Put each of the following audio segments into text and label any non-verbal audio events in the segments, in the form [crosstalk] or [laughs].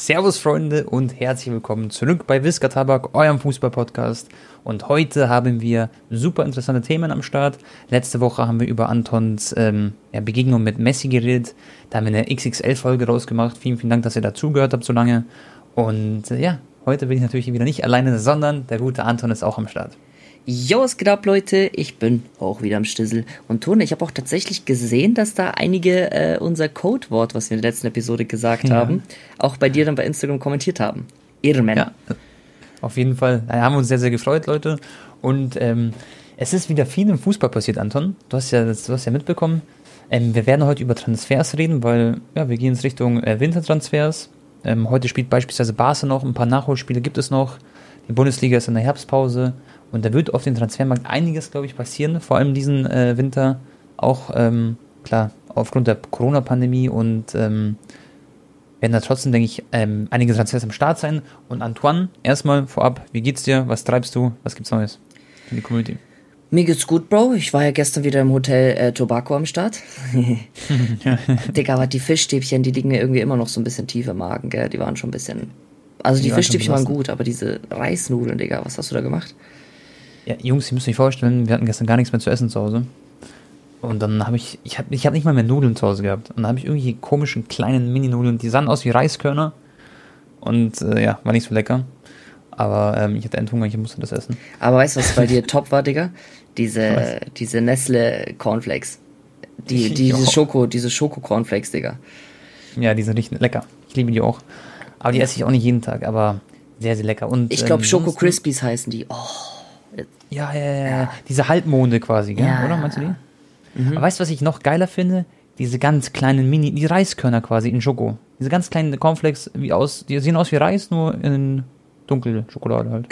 Servus Freunde und herzlich willkommen zurück bei Whisker Tabak, eurem Fußball-Podcast. Und heute haben wir super interessante Themen am Start. Letzte Woche haben wir über Antons ähm, Begegnung mit Messi geredet. Da haben wir eine XXL-Folge rausgemacht. Vielen, vielen Dank, dass ihr dazugehört habt so lange. Und äh, ja, heute bin ich natürlich wieder nicht alleine, sondern der gute Anton ist auch am Start. Jo, was geht ab, Leute? Ich bin auch wieder am Stissel. Und Tone, ich habe auch tatsächlich gesehen, dass da einige äh, unser Codewort, was wir in der letzten Episode gesagt ja. haben, auch bei dir dann bei Instagram kommentiert haben. Ehrenmänner. Ja, auf jeden Fall. Da haben wir uns sehr, sehr gefreut, Leute. Und ähm, es ist wieder viel im Fußball passiert, Anton. Du hast ja, du hast ja mitbekommen. Ähm, wir werden heute über Transfers reden, weil ja, wir gehen in Richtung äh, Wintertransfers. Ähm, heute spielt beispielsweise Barca noch, ein paar Nachholspiele gibt es noch. Die Bundesliga ist in der Herbstpause. Und da wird auf dem Transfermarkt einiges, glaube ich, passieren, vor allem diesen äh, Winter. Auch, ähm, klar, aufgrund der Corona-Pandemie und ähm, werden da trotzdem, denke ich, ähm, einige Transfers am Start sein. Und Antoine, erstmal vorab, wie geht's dir? Was treibst du? Was gibt's Neues in die Community? Mir geht's gut, Bro. Ich war ja gestern wieder im Hotel äh, Tobacco am Start. [laughs] [laughs] Digga, aber die Fischstäbchen, die liegen mir irgendwie immer noch so ein bisschen tief im Magen, gell? Die waren schon ein bisschen. Also die, die Fischstäbchen waren gut, aber diese Reisnudeln, Digga, was hast du da gemacht? Ja, Jungs, ihr müsst euch vorstellen, wir hatten gestern gar nichts mehr zu essen zu Hause. Und dann habe ich, ich habe ich hab nicht mal mehr Nudeln zu Hause gehabt. Und dann habe ich irgendwie komischen kleinen Mini-Nudeln, die sahen aus wie Reiskörner. Und äh, ja, war nicht so lecker. Aber ähm, ich hatte einen Hunger, ich musste das essen. Aber weißt du, was bei dir [laughs] top war, Digga? Diese, diese Nestle Cornflakes. Die, [laughs] die, diese Schoko, diese Schoko Cornflakes, Digga. Ja, die sind richtig lecker. Ich liebe die auch. Aber die esse ich auch nicht jeden Tag, aber sehr, sehr lecker. Und, ich glaube, ähm, Schoko Crispies heißen die. Oh. Ja, ja, ja, ja. Diese Halbmonde quasi, gell? Ja. oder? Meinst du die? Mhm. Aber weißt du, was ich noch geiler finde? Diese ganz kleinen Mini, die Reiskörner quasi in Schoko. Diese ganz kleinen Cornflakes, wie aus, die sehen aus wie Reis, nur in dunkel Schokolade halt.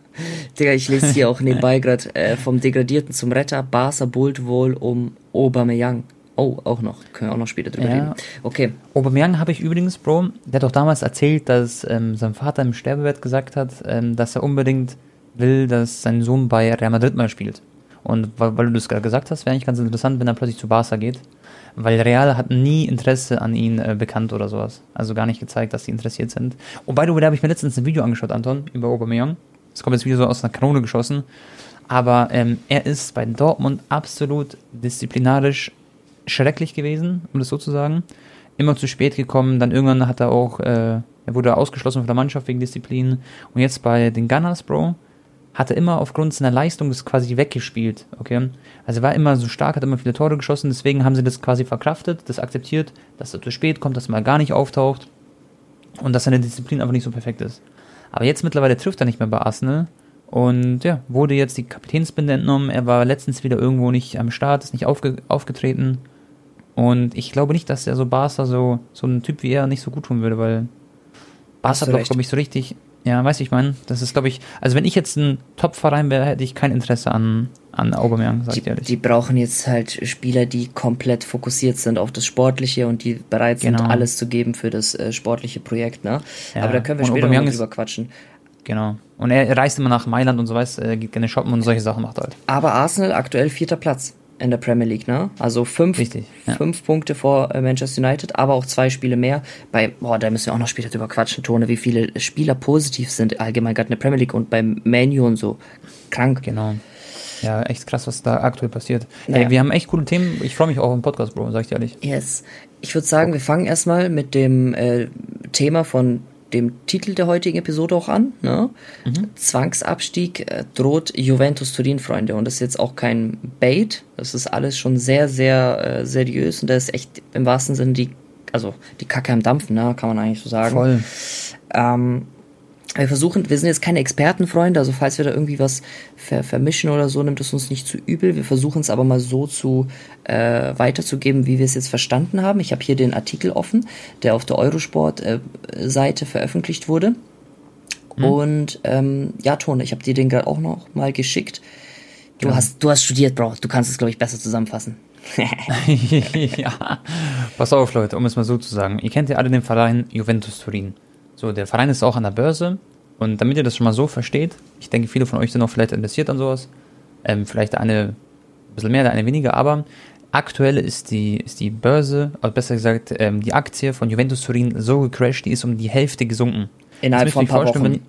[laughs] Digga, ich lese hier auch nebenbei [laughs] gerade äh, vom Degradierten zum Retter, Barca bullt wohl um Aubameyang. Oh, auch noch. Können wir auch noch später drüber ja. reden. Okay. Aubameyang habe ich übrigens, Bro, der hat doch damals erzählt, dass ähm, sein Vater im Sterbebett gesagt hat, ähm, dass er unbedingt will, dass sein Sohn bei Real Madrid mal spielt. Und weil, weil du das gerade gesagt hast, wäre eigentlich ganz interessant, wenn er plötzlich zu Barca geht. Weil Real hat nie Interesse an ihn äh, bekannt oder sowas. Also gar nicht gezeigt, dass sie interessiert sind. Und by the way, da habe ich mir letztens ein Video angeschaut, Anton, über Aubameyang. Das kommt jetzt wieder so aus einer Kanone geschossen. Aber ähm, er ist bei Dortmund absolut disziplinarisch schrecklich gewesen, um das so zu sagen. Immer zu spät gekommen, dann irgendwann hat er auch, äh, er wurde ausgeschlossen von der Mannschaft wegen Disziplin. Und jetzt bei den Gunners, Bro, hat er immer aufgrund seiner Leistung das quasi weggespielt, okay? Also er war immer so stark, hat immer viele Tore geschossen, deswegen haben sie das quasi verkraftet, das akzeptiert, dass er zu spät kommt, dass er mal gar nicht auftaucht und dass seine Disziplin einfach nicht so perfekt ist. Aber jetzt mittlerweile trifft er nicht mehr bei Arsenal und ja, wurde jetzt die Kapitänsbinde entnommen, er war letztens wieder irgendwo nicht am Start, ist nicht aufge aufgetreten und ich glaube nicht, dass er so Barca so, so ein Typ wie er nicht so gut tun würde, weil Barca hat glaube ich, so richtig ja, weiß ich, mein. Das ist, glaube ich, also wenn ich jetzt ein Top-Verein wäre, hätte ich kein Interesse an, an Aubameyang, sag ich ehrlich. Die brauchen jetzt halt Spieler, die komplett fokussiert sind auf das Sportliche und die bereit sind, genau. alles zu geben für das äh, sportliche Projekt, ne? Ja. Aber da können wir und später Aubameyang noch drüber quatschen. Genau. Und er reist immer nach Mailand und so weiß, er geht gerne shoppen und solche Sachen macht halt. Aber Arsenal aktuell vierter Platz in der Premier League, ne? Also fünf, Richtig, ja. fünf Punkte vor äh, Manchester United, aber auch zwei Spiele mehr. Bei, boah, da müssen wir auch noch später drüber quatschen, Tone, wie viele Spieler positiv sind allgemein gerade in der Premier League und beim Menu und so. Krank. Genau. Ja, echt krass, was da aktuell passiert. Naja. Hey, wir haben echt coole Themen. Ich freue mich auch im Podcast, Bro, sag ich dir ehrlich. Yes. Ich würde sagen, wir fangen erstmal mit dem äh, Thema von dem Titel der heutigen Episode auch an. Ne? Mhm. Zwangsabstieg äh, droht Juventus Turin, Freunde. Und das ist jetzt auch kein Bait. Das ist alles schon sehr, sehr äh, seriös. Und da ist echt im wahrsten Sinne die, also die Kacke am Dampfen, ne? kann man eigentlich so sagen. Voll. Ähm, wir versuchen, wir sind jetzt keine Expertenfreunde, also falls wir da irgendwie was ver vermischen oder so, nimmt es uns nicht zu übel. Wir versuchen es aber mal so zu äh, weiterzugeben, wie wir es jetzt verstanden haben. Ich habe hier den Artikel offen, der auf der Eurosport-Seite äh, veröffentlicht wurde. Hm. Und ähm, ja, Tone, ich habe dir den gerade auch noch mal geschickt. Du ja. hast, du hast studiert, Bro. Du kannst es, glaube ich, besser zusammenfassen. [laughs] ja, pass auf, Leute, um es mal so zu sagen. Ihr kennt ja alle den Verein Juventus Turin. So, der Verein ist auch an der Börse. Und damit ihr das schon mal so versteht, ich denke, viele von euch sind auch vielleicht interessiert an sowas. Ähm, vielleicht eine ein bisschen mehr, der eine weniger, aber aktuell ist die, ist die Börse, oder besser gesagt, ähm, die Aktie von Juventus Turin so gecrashed, die ist um die Hälfte gesunken. Innerhalb von ein paar Wochen. Wenn,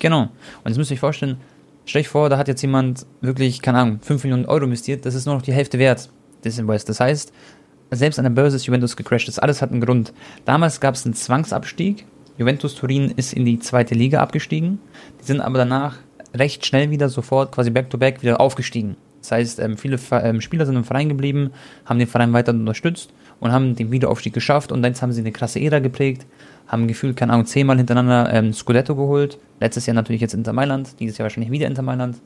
genau. Und jetzt müsst ihr euch vorstellen, stell euch vor, da hat jetzt jemand wirklich, keine Ahnung, 5 Millionen Euro investiert, das ist nur noch die Hälfte wert des Invest. Das heißt, selbst an der Börse ist Juventus gecrashed. Das alles hat einen Grund. Damals gab es einen Zwangsabstieg. Juventus Turin ist in die zweite Liga abgestiegen. Die sind aber danach recht schnell wieder sofort quasi back-to-back -back wieder aufgestiegen. Das heißt, ähm, viele ähm, Spieler sind im Verein geblieben, haben den Verein weiter unterstützt und haben den Wiederaufstieg geschafft und jetzt haben sie eine krasse Ära geprägt, haben gefühlt, keine Ahnung, zehnmal hintereinander ähm, Scudetto geholt. Letztes Jahr natürlich jetzt Inter Mailand, dieses Jahr wahrscheinlich wieder Inter Mailand.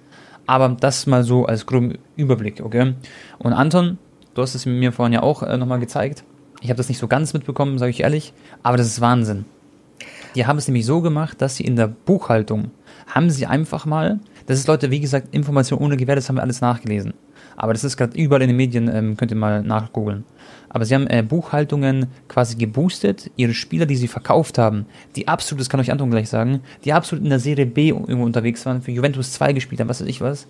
Aber das mal so als groben Überblick, okay? Und Anton, du hast es mir vorhin ja auch äh, nochmal gezeigt. Ich habe das nicht so ganz mitbekommen, sage ich ehrlich, aber das ist Wahnsinn. Die haben es nämlich so gemacht, dass sie in der Buchhaltung haben sie einfach mal, das ist Leute, wie gesagt, Information ohne Gewähr, das haben wir alles nachgelesen. Aber das ist gerade überall in den Medien, ähm, könnt ihr mal nachgoogeln. Aber sie haben äh, Buchhaltungen quasi geboostet, ihre Spieler, die sie verkauft haben, die absolut, das kann euch Anton gleich sagen, die absolut in der Serie B irgendwo unterwegs waren, für Juventus 2 gespielt haben, was weiß ich was,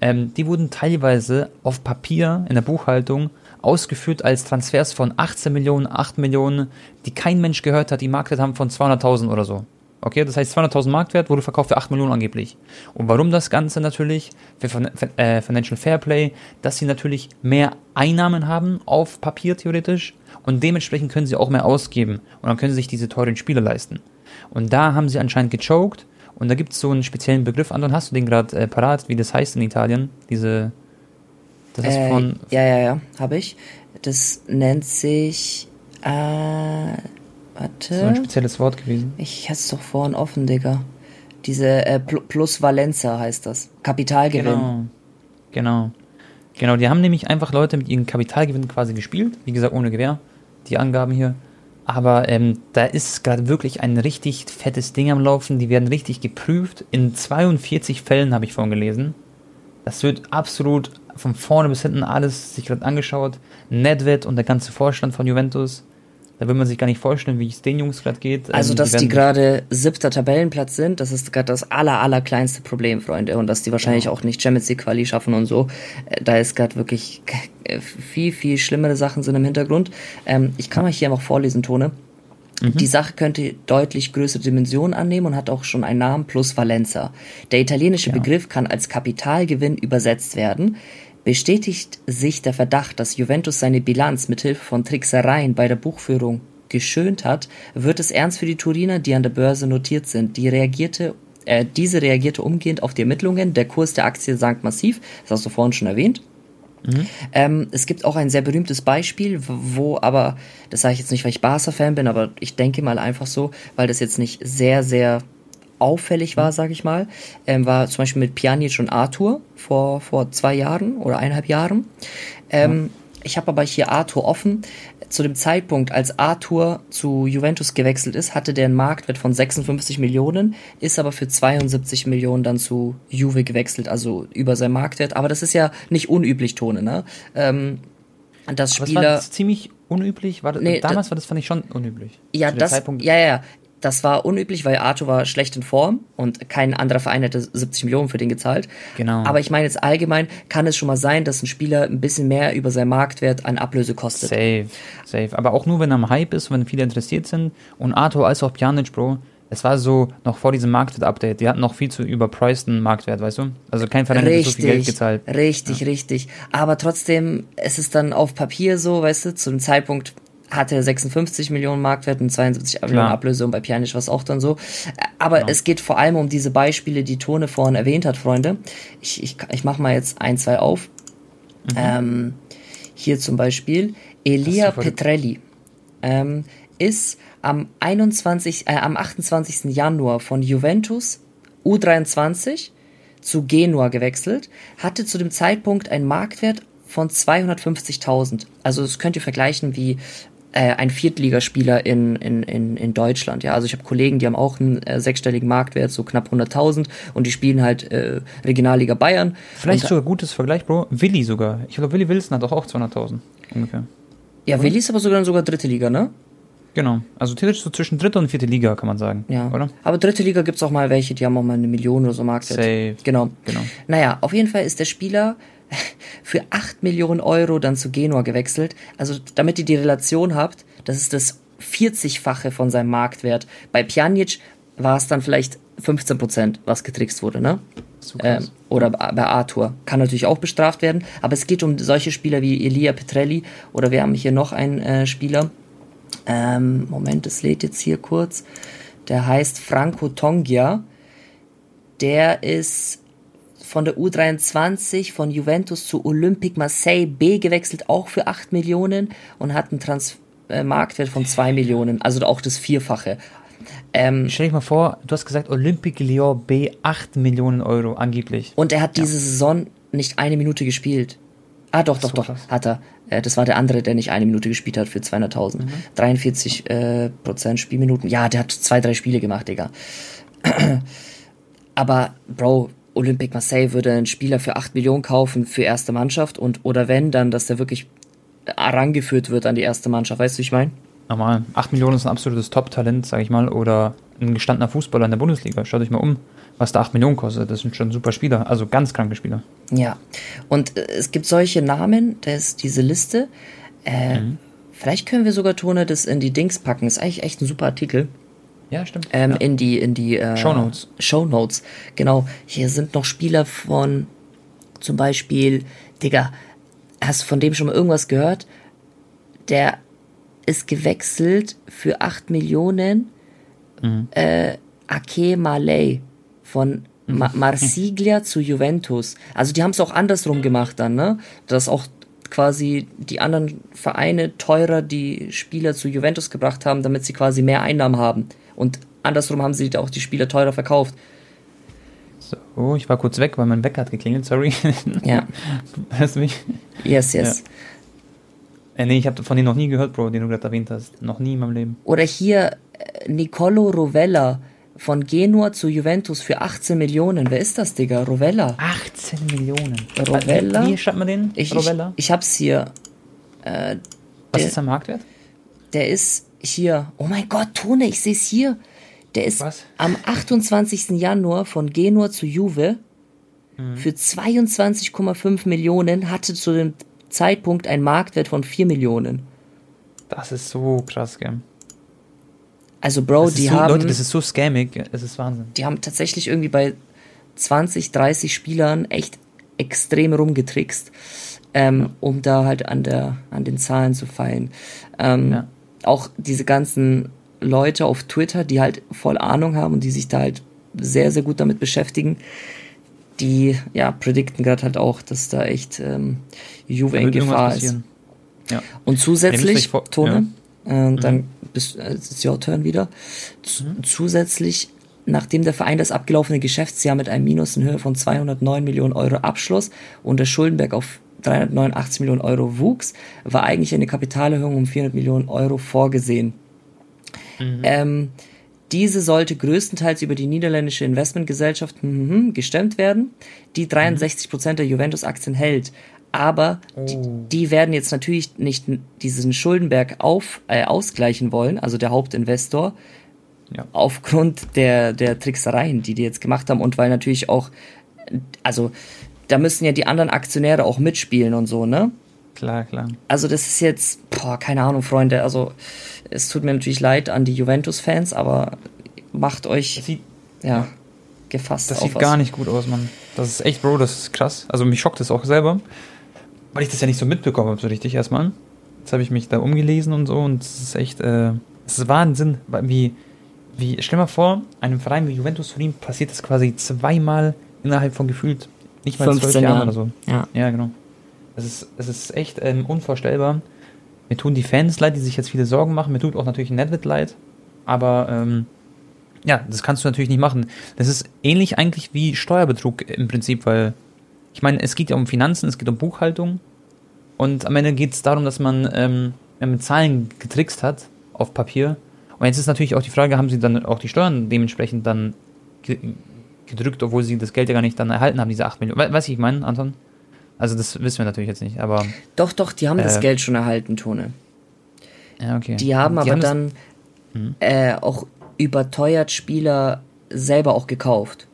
ähm, die wurden teilweise auf Papier in der Buchhaltung ausgeführt als Transfers von 18 Millionen, 8 Millionen, die kein Mensch gehört hat, die Marktwert haben von 200.000 oder so. Okay, das heißt 200.000 Marktwert wurde verkauft für 8 Millionen angeblich. Und warum das Ganze natürlich? Für äh, Financial Fairplay, dass sie natürlich mehr Einnahmen haben auf Papier theoretisch und dementsprechend können sie auch mehr ausgeben und dann können sie sich diese teuren Spiele leisten. Und da haben sie anscheinend gechoked und da gibt es so einen speziellen Begriff. Anton, hast du den gerade äh, parat, wie das heißt in Italien? Diese. Das ist äh, von. Ja, ja, ja, habe ich. Das nennt sich. Äh, warte. Das ist so ein spezielles Wort gewesen. Ich hatte es doch vorhin offen, Digga. Diese äh, Plus Valenza heißt das. Kapitalgewinn. Genau. Genau. Genau, die haben nämlich einfach Leute mit ihrem Kapitalgewinn quasi gespielt. Wie gesagt, ohne Gewehr. Die Angaben hier. Aber ähm, da ist gerade wirklich ein richtig fettes Ding am Laufen. Die werden richtig geprüft. In 42 Fällen habe ich vorhin gelesen. Das wird absolut von vorne bis hinten alles sich gerade angeschaut. Nedved und der ganze Vorstand von Juventus da will man sich gar nicht vorstellen, wie es den Jungs gerade geht. Also, ähm, dass die, die gerade siebter Tabellenplatz sind, das ist gerade das aller, aller kleinste Problem, Freunde. Und dass die wahrscheinlich ja. auch nicht Champions League Quali schaffen und so. Äh, da ist gerade wirklich [laughs] viel, viel schlimmere Sachen sind im Hintergrund. Ähm, ich kann euch hier einfach vorlesen, Tone. Mhm. Die Sache könnte deutlich größere Dimensionen annehmen und hat auch schon einen Namen plus Valenza. Der italienische ja. Begriff kann als Kapitalgewinn übersetzt werden. Bestätigt sich der Verdacht, dass Juventus seine Bilanz mithilfe von Tricksereien bei der Buchführung geschönt hat, wird es ernst für die Turiner, die an der Börse notiert sind. Die reagierte, äh, diese reagierte umgehend auf die Ermittlungen. Der Kurs der Aktie sank massiv, das hast du vorhin schon erwähnt. Mhm. Ähm, es gibt auch ein sehr berühmtes Beispiel, wo aber, das sage ich jetzt nicht, weil ich Barca-Fan bin, aber ich denke mal einfach so, weil das jetzt nicht sehr, sehr auffällig war, sage ich mal, ähm, war zum Beispiel mit Pjanic und Arthur vor, vor zwei Jahren oder eineinhalb Jahren. Ähm, ja. Ich habe aber hier Arthur offen. Zu dem Zeitpunkt, als Arthur zu Juventus gewechselt ist, hatte der einen Marktwert von 56 Millionen, ist aber für 72 Millionen dann zu Juve gewechselt, also über sein Marktwert. Aber das ist ja nicht unüblich, Tone, ne? Ähm, das Spieler. Aber das war ziemlich unüblich. War das, nee, damals war das fand ich schon unüblich. Ja, das, Zeitpunkt. ja, ja. Das war unüblich, weil Arthur war schlecht in Form und kein anderer Verein hätte 70 Millionen für den gezahlt. Genau. Aber ich meine jetzt allgemein kann es schon mal sein, dass ein Spieler ein bisschen mehr über seinen Marktwert an Ablöse kostet. Safe, safe. Aber auch nur, wenn er am Hype ist, wenn viele interessiert sind. Und Arthur als auch Pjanic, Bro, es war so noch vor diesem Marktwert-Update. Die hatten noch viel zu überpriceden Marktwert, weißt du? Also kein Verein hat so viel Geld gezahlt. Richtig, ja. richtig. Aber trotzdem, es ist dann auf Papier so, weißt du, zu dem Zeitpunkt hatte 56 Millionen Marktwert und 72 Klar. Millionen Ablöse und bei Pjanic war es auch dann so. Aber ja. es geht vor allem um diese Beispiele, die Tone vorhin erwähnt hat, Freunde. Ich, ich, ich mache mal jetzt ein, zwei auf. Mhm. Ähm, hier zum Beispiel Elia Petrelli ähm, ist am 21, äh, am 28. Januar von Juventus U23 zu Genua gewechselt, hatte zu dem Zeitpunkt einen Marktwert von 250.000. Also das könnt ihr vergleichen wie äh, ein Viertligaspieler in, in, in, in Deutschland. Ja, also ich habe Kollegen, die haben auch einen äh, sechsstelligen Marktwert, so knapp 100.000 und die spielen halt äh, Regionalliga Bayern. Vielleicht und, sogar gutes Vergleich, Bro. Willi sogar. Ich glaube, Willi Wilson hat doch auch 200.000 ungefähr. Ja, Willi ist aber sogar sogar dritte Liga, ne? Genau. Also theoretisch so zwischen dritte und vierte Liga, kann man sagen. Ja. Oder? Aber dritte Liga gibt's auch mal welche, die haben auch mal eine Million oder so Marktwert. Safe. Genau. genau. Naja, auf jeden Fall ist der Spieler [laughs] für 8 Millionen Euro dann zu Genua gewechselt. Also damit ihr die Relation habt, das ist das 40-fache von seinem Marktwert. Bei Pjanic war es dann vielleicht 15 Prozent, was getrickst wurde, ne? Ähm, oder bei Arthur. Kann natürlich auch bestraft werden, aber es geht um solche Spieler wie Elia Petrelli oder wir haben hier noch einen äh, Spieler. Ähm, Moment, es lädt jetzt hier kurz. Der heißt Franco Tongia. Der ist von der U23 von Juventus zu Olympique Marseille B gewechselt, auch für 8 Millionen und hat einen Trans äh, Marktwert von 2 Millionen, also auch das Vierfache. Ähm, Stell dich mal vor, du hast gesagt, Olympique Lyon B 8 Millionen Euro angeblich. Und er hat ja. diese Saison nicht eine Minute gespielt. Ah, doch, doch, so doch, krass. hat er. Äh, das war der andere, der nicht eine Minute gespielt hat für 200.000. Mhm. 43 äh, Prozent Spielminuten. Ja, der hat zwei, drei Spiele gemacht, Digga. [clears throat] Aber, Bro, Olympique Marseille würde einen Spieler für 8 Millionen kaufen für erste Mannschaft und oder wenn, dann, dass der wirklich herangeführt wird an die erste Mannschaft. Weißt du, wie ich meine? Normal. 8 Millionen ist ein absolutes Top-Talent, sag ich mal, oder ein gestandener Fußballer in der Bundesliga. Schaut euch mal um, was da 8 Millionen kostet. Das sind schon super Spieler, also ganz kranke Spieler. Ja, und äh, es gibt solche Namen, da ist diese Liste. Äh, mhm. Vielleicht können wir sogar Tone das in die Dings packen. Ist eigentlich echt ein super Artikel. Ja, stimmt. Ähm, ja. In die, in die äh, Show Notes. Show Notes, genau. Hier sind noch Spieler von zum Beispiel, Digga, hast du von dem schon mal irgendwas gehört? Der ist gewechselt für 8 Millionen mhm. äh, Ake Malay von. Ma [laughs] Marsiglia zu Juventus. Also die haben es auch andersrum gemacht dann, ne? Dass auch quasi die anderen Vereine teurer die Spieler zu Juventus gebracht haben, damit sie quasi mehr Einnahmen haben. Und andersrum haben sie auch die Spieler teurer verkauft. So, ich war kurz weg, weil mein Wecker hat geklingelt, sorry. Ja. [laughs] Hörst du mich? Yes, yes. Ja. Äh, nee, ich habe von denen noch nie gehört, Bro, den du gerade erwähnt hast. Noch nie in meinem Leben. Oder hier äh, Nicolo Rovella von Genua zu Juventus für 18 Millionen. Wer ist das, Digga? Rovella. 18 Millionen. Rovella. Wie schreibt man den? Ich, Rovella? Ich, ich hab's hier. Äh, Was der, ist der Marktwert? Der ist hier. Oh mein Gott, Tone, ich seh's hier. Der ist Was? am 28. Januar von Genua zu Juve mhm. für 22,5 Millionen, hatte zu dem Zeitpunkt einen Marktwert von 4 Millionen. Das ist so krass, gell? Also, Bro, die so, haben. Leute, das ist so scammig, es ist Wahnsinn. Die haben tatsächlich irgendwie bei 20, 30 Spielern echt extrem rumgetrickst, ähm, ja. um da halt an, der, an den Zahlen zu feilen. Ähm, ja. Auch diese ganzen Leute auf Twitter, die halt voll Ahnung haben und die sich da halt sehr, sehr gut damit beschäftigen, die ja predikten gerade halt auch, dass da echt ähm, Juve in Gefahr ist. Ja. Und zusätzlich, Tone, ja. äh, dann mhm. bist, äh, ist your turn wieder. Mhm. Zusätzlich, nachdem der Verein das abgelaufene Geschäftsjahr mit einem Minus in Höhe von 209 Millionen Euro abschloss und der Schuldenberg auf 389 Millionen Euro wuchs, war eigentlich eine Kapitalerhöhung um 400 Millionen Euro vorgesehen. Mhm. Ähm, diese sollte größtenteils über die niederländische Investmentgesellschaft hm, gestemmt werden, die 63 Prozent der Juventus-Aktien hält. Aber oh. die, die, werden jetzt natürlich nicht diesen Schuldenberg auf, äh, ausgleichen wollen, also der Hauptinvestor, ja. aufgrund der, der Tricksereien, die die jetzt gemacht haben und weil natürlich auch, also da müssen ja die anderen Aktionäre auch mitspielen und so, ne? Klar, klar. Also das ist jetzt, boah, keine Ahnung, Freunde, also es tut mir natürlich leid an die Juventus-Fans, aber macht euch sieht, ja, gefasst. Das sieht was. gar nicht gut aus, Mann. Das ist echt, Bro, das ist krass. Also mich schockt das auch selber, weil ich das ja nicht so mitbekommen habe, so richtig erstmal. Jetzt habe ich mich da umgelesen und so und es ist echt, äh, es ist Wahnsinn, wie, wie, stell mal vor, einem Verein wie Juventus Turin passiert das quasi zweimal innerhalb von gefühlt nicht mal zwölf Jahren, oder so. Ja, ja genau. Es ist, es ist echt ähm, unvorstellbar. Mir tun die Fans leid, die sich jetzt viele Sorgen machen. Mir tut auch natürlich Nedved leid. Aber ähm, ja, das kannst du natürlich nicht machen. Das ist ähnlich eigentlich wie Steuerbetrug im Prinzip, weil ich meine, es geht ja um Finanzen, es geht um Buchhaltung. Und am Ende geht es darum, dass man ähm, mit Zahlen getrickst hat auf Papier. Und jetzt ist natürlich auch die Frage, haben sie dann auch die Steuern dementsprechend dann gedrückt, obwohl sie das Geld ja gar nicht dann erhalten haben, diese 8 Millionen. Weißt du, ich meine, Anton? Also das wissen wir natürlich jetzt nicht, aber. Doch, doch, die haben äh, das Geld schon erhalten, Tone. Ja, okay. Die haben die aber haben dann hm? äh, auch überteuert Spieler selber auch gekauft.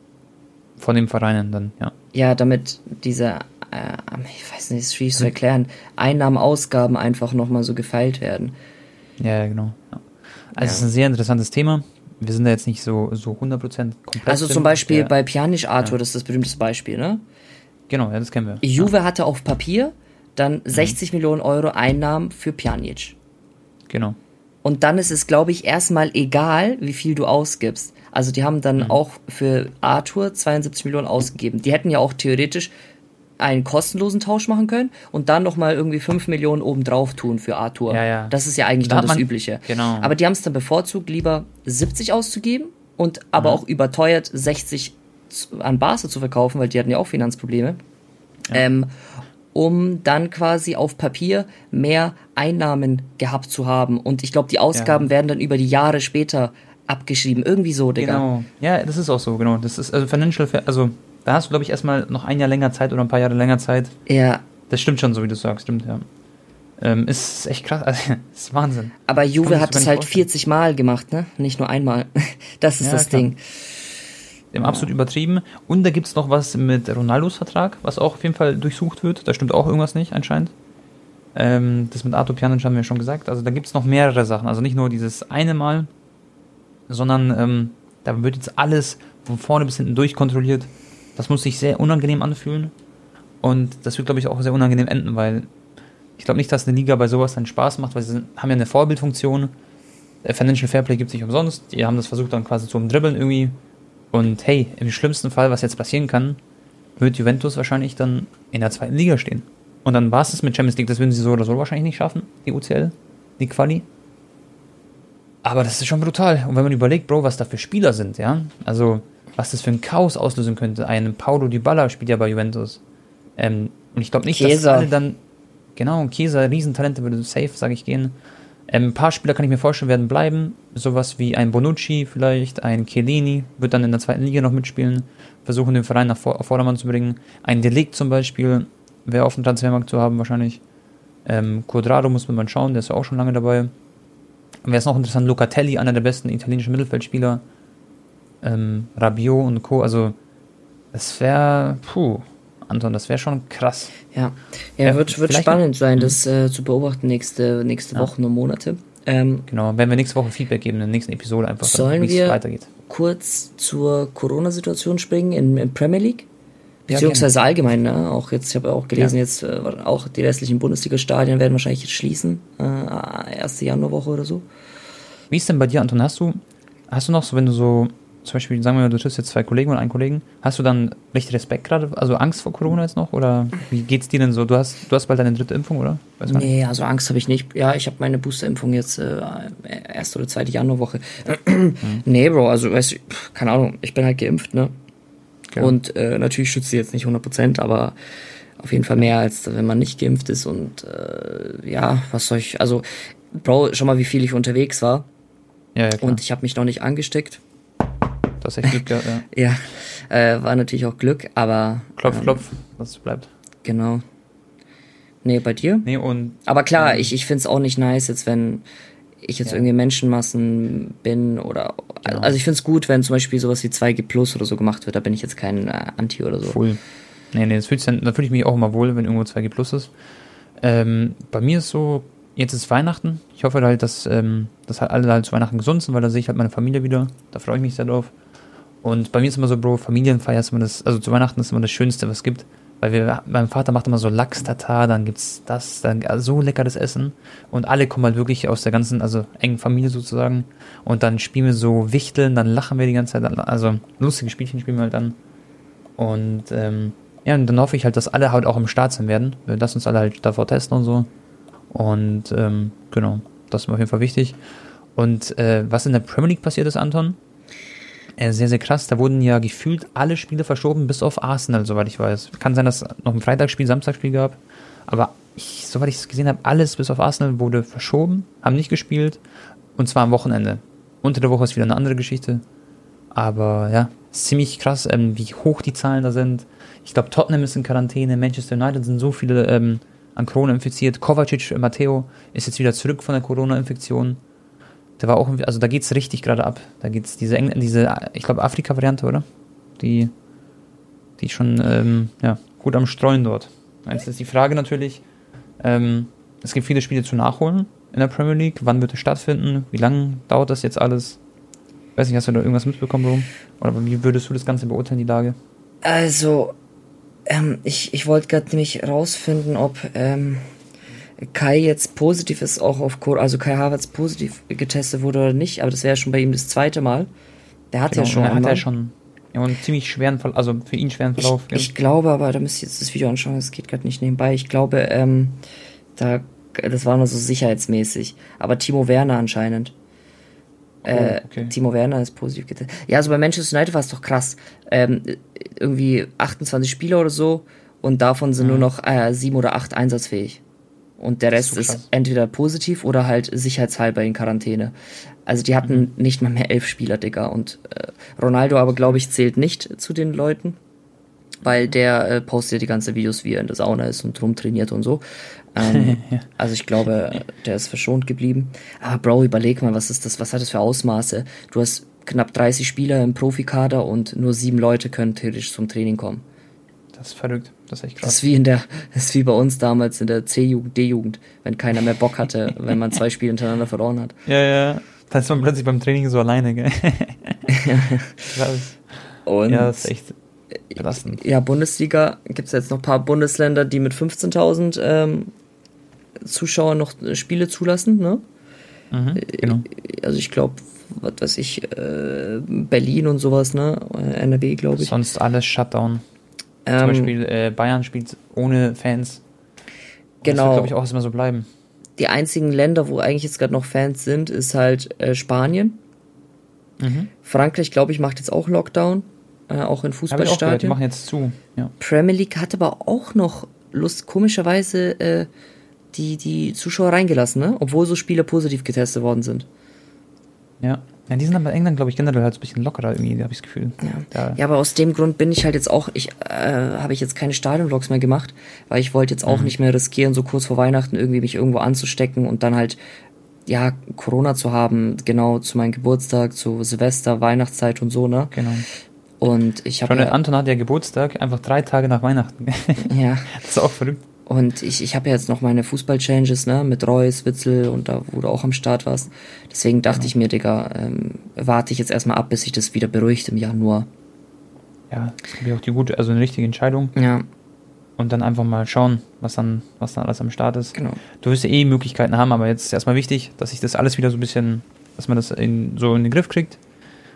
Von den Vereinen dann, ja. Ja, damit diese äh, ich weiß nicht, ist schwierig zu erklären, Einnahmen, Ausgaben einfach nochmal so gefeilt werden. Ja, genau. Ja. Also es ist ein sehr interessantes Thema. Wir sind da jetzt nicht so, so 100% komplett. Also zum Beispiel ja. bei Pjanic Arthur, das ist das berühmteste Beispiel, ne? Genau, ja, das kennen wir. Juve hatte auf Papier dann 60 mhm. Millionen Euro Einnahmen für Pjanic. Genau. Und dann ist es, glaube ich, erstmal egal, wie viel du ausgibst. Also die haben dann mhm. auch für Arthur 72 Millionen ausgegeben. Die hätten ja auch theoretisch einen kostenlosen Tausch machen können und dann nochmal irgendwie 5 Millionen obendrauf tun für Arthur. Ja, ja. Das ist ja eigentlich da dann das Übliche. Genau. Aber die haben es dann bevorzugt, lieber 70 auszugeben und aber mhm. auch überteuert 60 an Barca zu verkaufen, weil die hatten ja auch Finanzprobleme. Ja. Ähm, um dann quasi auf Papier mehr Einnahmen gehabt zu haben. Und ich glaube, die Ausgaben ja. werden dann über die Jahre später abgeschrieben. Irgendwie so, Digga. Genau. Ja, das ist auch so, genau. Das ist also Financial, also da hast du, glaube ich, erstmal noch ein Jahr länger Zeit oder ein paar Jahre länger Zeit. Ja. Das stimmt schon, so wie du sagst, stimmt, ja. Ähm, ist echt krass, [laughs] also, ist Wahnsinn. Aber Juve hat es halt vorstellen. 40 Mal gemacht, ne? Nicht nur einmal. [laughs] Das ist ja, das klar. Ding. Dem absolut übertrieben. Und da gibt es noch was mit Ronaldos Vertrag, was auch auf jeden Fall durchsucht wird. Da stimmt auch irgendwas nicht, anscheinend. Ähm, das mit Arthur Pjanic haben wir schon gesagt. Also da gibt es noch mehrere Sachen. Also nicht nur dieses eine Mal, sondern ähm, da wird jetzt alles von vorne bis hinten durchkontrolliert. Das muss sich sehr unangenehm anfühlen. Und das wird, glaube ich, auch sehr unangenehm enden, weil ich glaube nicht, dass eine Liga bei sowas dann Spaß macht, weil sie haben ja eine Vorbildfunktion. Financial Fairplay gibt es nicht umsonst. Die haben das versucht dann quasi zu umdribbeln irgendwie. Und hey, im schlimmsten Fall, was jetzt passieren kann, wird Juventus wahrscheinlich dann in der zweiten Liga stehen. Und dann war es das mit Champions League. Das würden sie so oder so wahrscheinlich nicht schaffen, die UCL, die Quali. Aber das ist schon brutal. Und wenn man überlegt, Bro, was da für Spieler sind, ja, also was das für ein Chaos auslösen könnte. Ein Paulo Dybala spielt ja bei Juventus. Ähm, und ich glaube nicht, Chiesa. dass alle dann, genau, Chiesa, Riesentalente würde safe, sage ich, gehen. Ähm, ein paar Spieler kann ich mir vorstellen, werden bleiben. Sowas wie ein Bonucci vielleicht, ein Chiellini wird dann in der zweiten Liga noch mitspielen, versuchen den Verein nach Vordermann zu bringen. Ein Delikt zum Beispiel wäre auf dem Transfermarkt zu haben wahrscheinlich. Ähm, Quadrado muss man mal schauen, der ist ja auch schon lange dabei. Wäre es noch interessant, Locatelli, einer der besten italienischen Mittelfeldspieler. Ähm, Rabiot und Co. Also, das wäre, puh, Anton, das wäre schon krass. Ja, ja, ja wird, wird spannend sein, das äh, zu beobachten nächste, nächste ja. Wochen und Monate. Ähm, genau, wenn wir nächste Woche Feedback geben, in der nächsten Episode einfach, sollen wie es weitergeht. kurz zur Corona-Situation springen in, in Premier League? Beziehungsweise ja, allgemein, ne? Auch jetzt, ich habe auch gelesen, jetzt äh, auch die restlichen Bundesliga-Stadien werden wahrscheinlich jetzt schließen, äh, erste Januarwoche oder so. Wie ist denn bei dir, Anton? Hast du, hast du noch so, wenn du so zum Beispiel, sagen wir mal, du triffst jetzt zwei Kollegen und einen Kollegen, hast du dann richtig Respekt gerade, also Angst vor Corona jetzt noch? Oder wie geht's dir denn so? Du hast, du hast bald deine dritte Impfung, oder? Weiß nee, also Angst habe ich nicht. Ja, ich habe meine Boosterimpfung jetzt äh, erste oder zweite Januarwoche. mhm. Nee, Bro, also weißt du, keine Ahnung, ich bin halt geimpft, ne? Genau. Und äh, natürlich schützt sie jetzt nicht 100%, aber auf jeden Fall mehr, als wenn man nicht geimpft ist. Und äh, ja, was soll ich, also, Bro, schon mal, wie viel ich unterwegs war. Ja, ja, klar. Und ich habe mich noch nicht angesteckt. Das ist echt Glück gehabt, ja. [laughs] ja, äh, war natürlich auch Glück, aber. Klopf, ähm, klopf, es bleibt. Genau. Nee, bei dir? Nee, und. Aber klar, ähm, ich, ich find's auch nicht nice, jetzt wenn ich jetzt ja. irgendwie Menschenmassen bin oder. Genau. Also ich find's gut, wenn zum Beispiel sowas wie 2G Plus oder so gemacht wird, da bin ich jetzt kein äh, Anti oder so. Voll. Nee, nee, das fühlt sich dann, da fühle ich mich auch immer wohl, wenn irgendwo 2G Plus ist. Ähm, bei mir ist so, jetzt ist Weihnachten. Ich hoffe halt, dass, ähm, dass halt alle halt zu Weihnachten gesund sind, weil da sehe ich halt meine Familie wieder. Da freue ich mich sehr drauf. Und bei mir ist immer so, Bro, Familienfeier ist immer das, also zu Weihnachten ist immer das Schönste, was es gibt. Weil wir, mein Vater macht immer so Lachs-Tatar, dann gibt's das, dann so leckeres Essen. Und alle kommen halt wirklich aus der ganzen, also engen Familie sozusagen. Und dann spielen wir so Wichteln, dann lachen wir die ganze Zeit. Also lustige Spielchen spielen wir halt dann. Und ähm, ja, und dann hoffe ich halt, dass alle halt auch im Start sein werden. Wir lassen uns alle halt davor testen und so. Und ähm, genau, das ist mir auf jeden Fall wichtig. Und äh, was in der Premier League passiert ist, Anton, sehr, sehr krass. Da wurden ja gefühlt alle Spiele verschoben, bis auf Arsenal, soweit ich weiß. Kann sein, dass es noch ein Freitagsspiel, Samstagsspiel gab. Aber ich, soweit ich es gesehen habe, alles bis auf Arsenal wurde verschoben, haben nicht gespielt. Und zwar am Wochenende. Unter der Woche ist wieder eine andere Geschichte. Aber ja, ziemlich krass, ähm, wie hoch die Zahlen da sind. Ich glaube, Tottenham ist in Quarantäne, Manchester United sind so viele ähm, an Corona infiziert. Kovacic, Matteo, ist jetzt wieder zurück von der Corona-Infektion. Der war auch, also da geht es richtig gerade ab. Da geht es diese, diese, ich glaube, Afrika-Variante, oder? Die, die schon, ähm, ja, gut am Streuen dort. Jetzt ist die Frage natürlich, ähm, es gibt viele Spiele zu nachholen in der Premier League. Wann wird es stattfinden? Wie lange dauert das jetzt alles? Weiß nicht, hast du da irgendwas mitbekommen, Bro? Oder wie würdest du das Ganze beurteilen, die Lage? Also, ähm, ich, ich wollte gerade nämlich rausfinden, ob ähm, Kai jetzt positiv ist, auch auf Corona, also Kai Havertz positiv getestet wurde oder nicht, aber das wäre schon bei ihm das zweite Mal. Der hat Genau, ja schon er hat ja schon ja, einen ziemlich schweren Fall, also für ihn schweren Verlauf. Ich, ich glaube aber, da müsst ihr jetzt das Video anschauen, das geht gerade nicht nebenbei. Ich glaube, ähm, da, das war nur so sicherheitsmäßig. Aber Timo Werner anscheinend. Äh, Oh, okay. Timo Werner ist positiv getestet. Ja, also bei Manchester United war es doch krass. Ähm, irgendwie 28 Spieler oder so und davon sind nur noch äh, sieben oder acht einsatzfähig. Und der Rest ist ist, entweder positiv oder halt sicherheitshalber in Quarantäne. Also die hatten Mhm. nicht mal mehr elf Spieler, Digga. Und äh, Ronaldo aber, glaube ich, zählt nicht zu den Leuten weil der äh, postet ja die ganzen Videos, wie er in der Sauna ist und rumtrainiert und so. Ähm, [laughs] Also ich glaube, der ist verschont geblieben. Aber Bro, überleg mal, was ist das, was hat das für Ausmaße? Du hast knapp 30 Spieler im Profikader und nur sieben Leute können theoretisch zum Training kommen. Das ist verrückt. Das ist echt Das krass. ist wie in der, das ist wie bei uns damals in der C-Jugend, D-Jugd, wenn keiner mehr Bock hatte, [laughs] wenn man zwei Spiele hintereinander verloren hat. Ja, ja. Da ist man plötzlich beim Training so alleine, gell? [laughs] krass. Und Ja, das ist echt belastend. ja, Bundesliga gibt es jetzt noch ein paar Bundesländer, die mit 15.000 ähm, Zuschauern noch äh, Spiele zulassen, ne? Mhm, genau. Also ich glaube, was weiß ich, äh, Berlin und sowas, ne? Äh, NRW, glaube ich. Sonst alles Shutdown. Zum Ähm, Beispiel äh, Bayern spielt ohne Fans. Und Das Genau. wird, glaube ich, auch immer so bleiben. die einzigen Länder, wo eigentlich jetzt gerade noch Fans sind, ist halt äh, Spanien. Mhm. Frankreich, glaube ich, macht jetzt auch Lockdown, äh, auch in ich auch die Fußballstadien. machen jetzt zu. Ja. Premier League hat aber auch noch Lust, komischerweise äh, die, die Zuschauer reingelassen, ne? Obwohl so Spiele positiv getestet worden sind. Ja. Ja, die sind aber in England, glaube ich, generell halt so ein bisschen lockerer irgendwie, habe ich das Gefühl. Ja. Da, Ja, aber aus dem Grund bin ich halt jetzt auch, ich äh, habe ich jetzt keine Stadionvlogs mehr gemacht, weil ich wollte jetzt auch nicht mehr riskieren, so kurz vor Weihnachten irgendwie mich irgendwo anzustecken und dann halt ja Corona zu haben, genau zu meinem Geburtstag, zu Silvester, Weihnachtszeit und so, ne? Genau. Und ich habe ja, Anton hat ja Geburtstag, einfach drei Tage nach Weihnachten. ja [laughs] das ist auch verrückt. Und ich, ich habe ja jetzt noch meine Fußball-Challenges, ne, mit Reus, Witzel und da, wo du auch am Start warst. Deswegen dachte ich mir, Digga, ähm, warte ich jetzt erstmal ab, bis sich das wieder beruhigt im Januar. Ja, das ich auch die gute, also eine richtige Entscheidung. Ja, Und dann einfach mal schauen, was dann, was dann alles am Start ist. genau. Du wirst ja eh Möglichkeiten haben, aber jetzt ist erstmal wichtig, dass sich das alles wieder so ein bisschen, dass man das in, so in den Griff kriegt.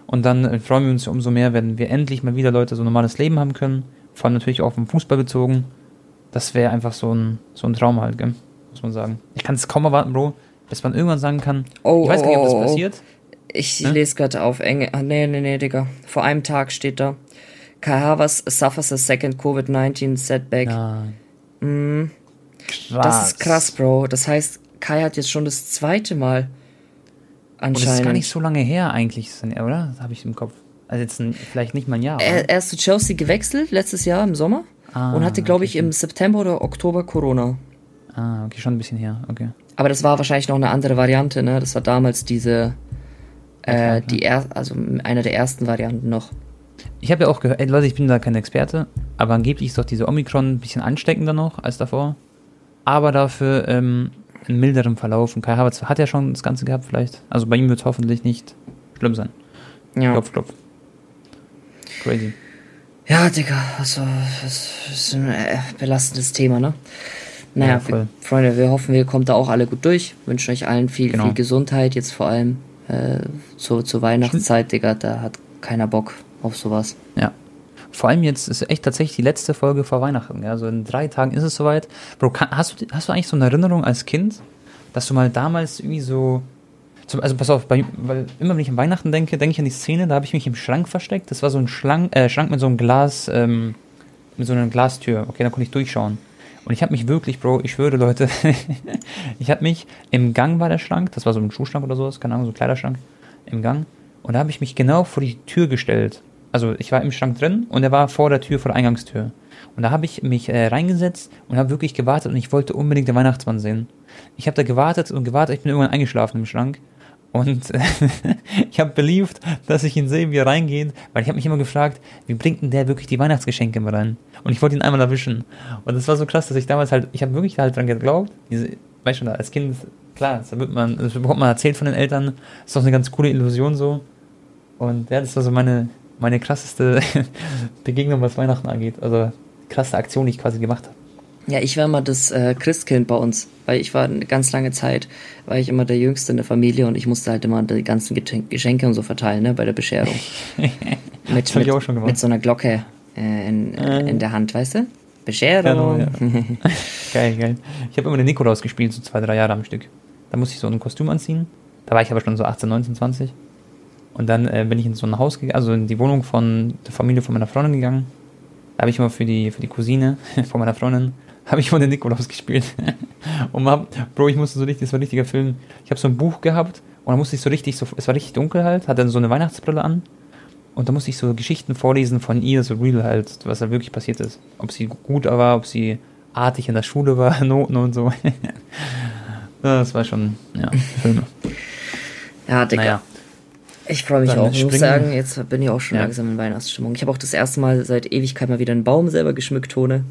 Und dann äh, freuen wir uns ja umso mehr, wenn wir endlich mal wieder Leute so ein normales Leben haben können. Vor allem natürlich auch vom Fußball bezogen. Das wäre einfach so ein, so ein Traum halt, gell? muss man sagen. Ich kann es kaum erwarten, Bro, bis man irgendwann sagen kann, Oh, ich weiß gar nicht, ob das oh, oh, oh. passiert. Ich Ne? lese gerade auf Englisch. Ah, nee, nee, nee, Digga. Vor einem Tag steht da. Kai Havers suffers a second COVID-19 setback. Nein. Mm, Krass. das ist krass, Bro. Das heißt, Kai hat jetzt schon das zweite Mal Und das ist anscheinend. gar nicht so lange her eigentlich, oder? Das habe ich im Kopf. Also jetzt ein, vielleicht nicht mal ein Jahr. er, er ist zu Chelsea gewechselt letztes Jahr im Sommer Ah, und hatte, glaube okay, ich, im September oder Oktober Corona. Ah, okay, schon ein bisschen her. Okay. Aber das war wahrscheinlich noch eine andere Variante, ne? Das war damals diese, äh, die er, also einer der ersten Varianten noch. Ich habe ja auch gehört, ey, Leute, ich bin da kein Experte, aber angeblich ist doch diese Omikron ein bisschen ansteckender noch als davor. Aber dafür ähm, einen milderen Verlauf. Und Kai Havertz hat ja schon das Ganze gehabt, vielleicht. Also bei ihm wird es hoffentlich nicht schlimm sein. Ja. Klopf, klopf. Crazy. Ja, Digga, also, das ist ein äh, belastendes Thema, ne? Naja, Ja, wir, Freunde, wir hoffen, wir kommt da auch alle gut durch. Wünschen euch allen viel, Genau. viel Gesundheit, jetzt vor allem äh, zur, zur Weihnachtszeit, Digga, da hat keiner Bock auf sowas. Ja. Vor allem jetzt ist echt tatsächlich die letzte Folge vor Weihnachten. Ja? Also in drei Tagen ist es soweit. Bro, kann, hast, du, hast du eigentlich so eine Erinnerung als Kind, dass du mal damals irgendwie so. Zum, also pass auf, bei, weil immer wenn ich an Weihnachten denke, denke ich an die Szene, da habe ich mich im Schrank versteckt. Das war so ein Schrank, äh, Schrank mit so einem Glas, ähm, mit so einer Glastür. Okay, da konnte ich durchschauen. Und ich habe mich wirklich, Bro, ich schwöre, Leute, [laughs] ich habe mich im Gang war der Schrank, das war so ein Schuhschrank oder sowas, keine Ahnung, so ein Kleiderschrank im Gang. Und da habe ich mich genau vor die Tür gestellt. Also ich war im Schrank drin und er war vor der Tür, vor der Eingangstür. Und da habe ich mich äh, reingesetzt und habe wirklich gewartet und ich wollte unbedingt den Weihnachtsmann sehen. Ich habe da gewartet und gewartet, ich bin irgendwann eingeschlafen im Schrank. Und [laughs] ich habe beliebt, dass ich ihn sehe, wie er reingeht, weil ich habe mich immer gefragt, wie bringt denn der wirklich die Weihnachtsgeschenke mal rein? Und ich wollte ihn einmal erwischen. Und das war so krass, dass ich damals halt, ich habe wirklich halt dran geglaubt, diese, weißt du, als Kind, klar, das, wird man, das bekommt man erzählt von den Eltern, ist doch eine ganz coole Illusion so. Und ja, das war so meine, meine krasseste [laughs] Begegnung, was Weihnachten angeht. Also krasse Aktion, die ich quasi gemacht habe. Ja, ich war immer das äh, Christkind bei uns, weil ich war eine ganz lange Zeit, war ich immer der Jüngste in der Familie und ich musste halt immer die ganzen Geschenke und so verteilen, ne, bei der Bescherung. [laughs] mit, mit, mit so einer Glocke äh, in, äh. in der Hand, weißt du? Bescherung. Genau, ja. [laughs] geil, geil. Ich habe immer den Nikolaus gespielt, so zwei, drei Jahre am Stück. Da musste ich so ein Kostüm anziehen. Da war ich aber schon so 18, 19, 20. Und dann äh, bin ich in so ein Haus gegangen, also in die Wohnung von der Familie von meiner Freundin gegangen. Da habe ich immer für die, für die Cousine [laughs] von meiner Freundin habe ich mal den Nikolaus gespielt. [laughs] und hab, Bro, ich musste so richtig, das war ein richtiger Film. Ich habe so ein Buch gehabt und da musste ich so richtig, so, es war richtig dunkel halt, hatte dann so eine Weihnachtsbrille an. Und da musste ich so Geschichten vorlesen von ihr, so real halt, was da wirklich passiert ist. Ob sie gut war, ob sie artig in der Schule war, [laughs] Noten und so. [laughs] das war schon, ja, Filme. Ja, Digga. Naja. Ich freue mich Dann auch. Ich muss sagen, jetzt bin ich auch schon ja. langsam in Weihnachtsstimmung. Ich habe auch das erste Mal seit Ewigkeit mal wieder einen Baum selber geschmückt, Tone.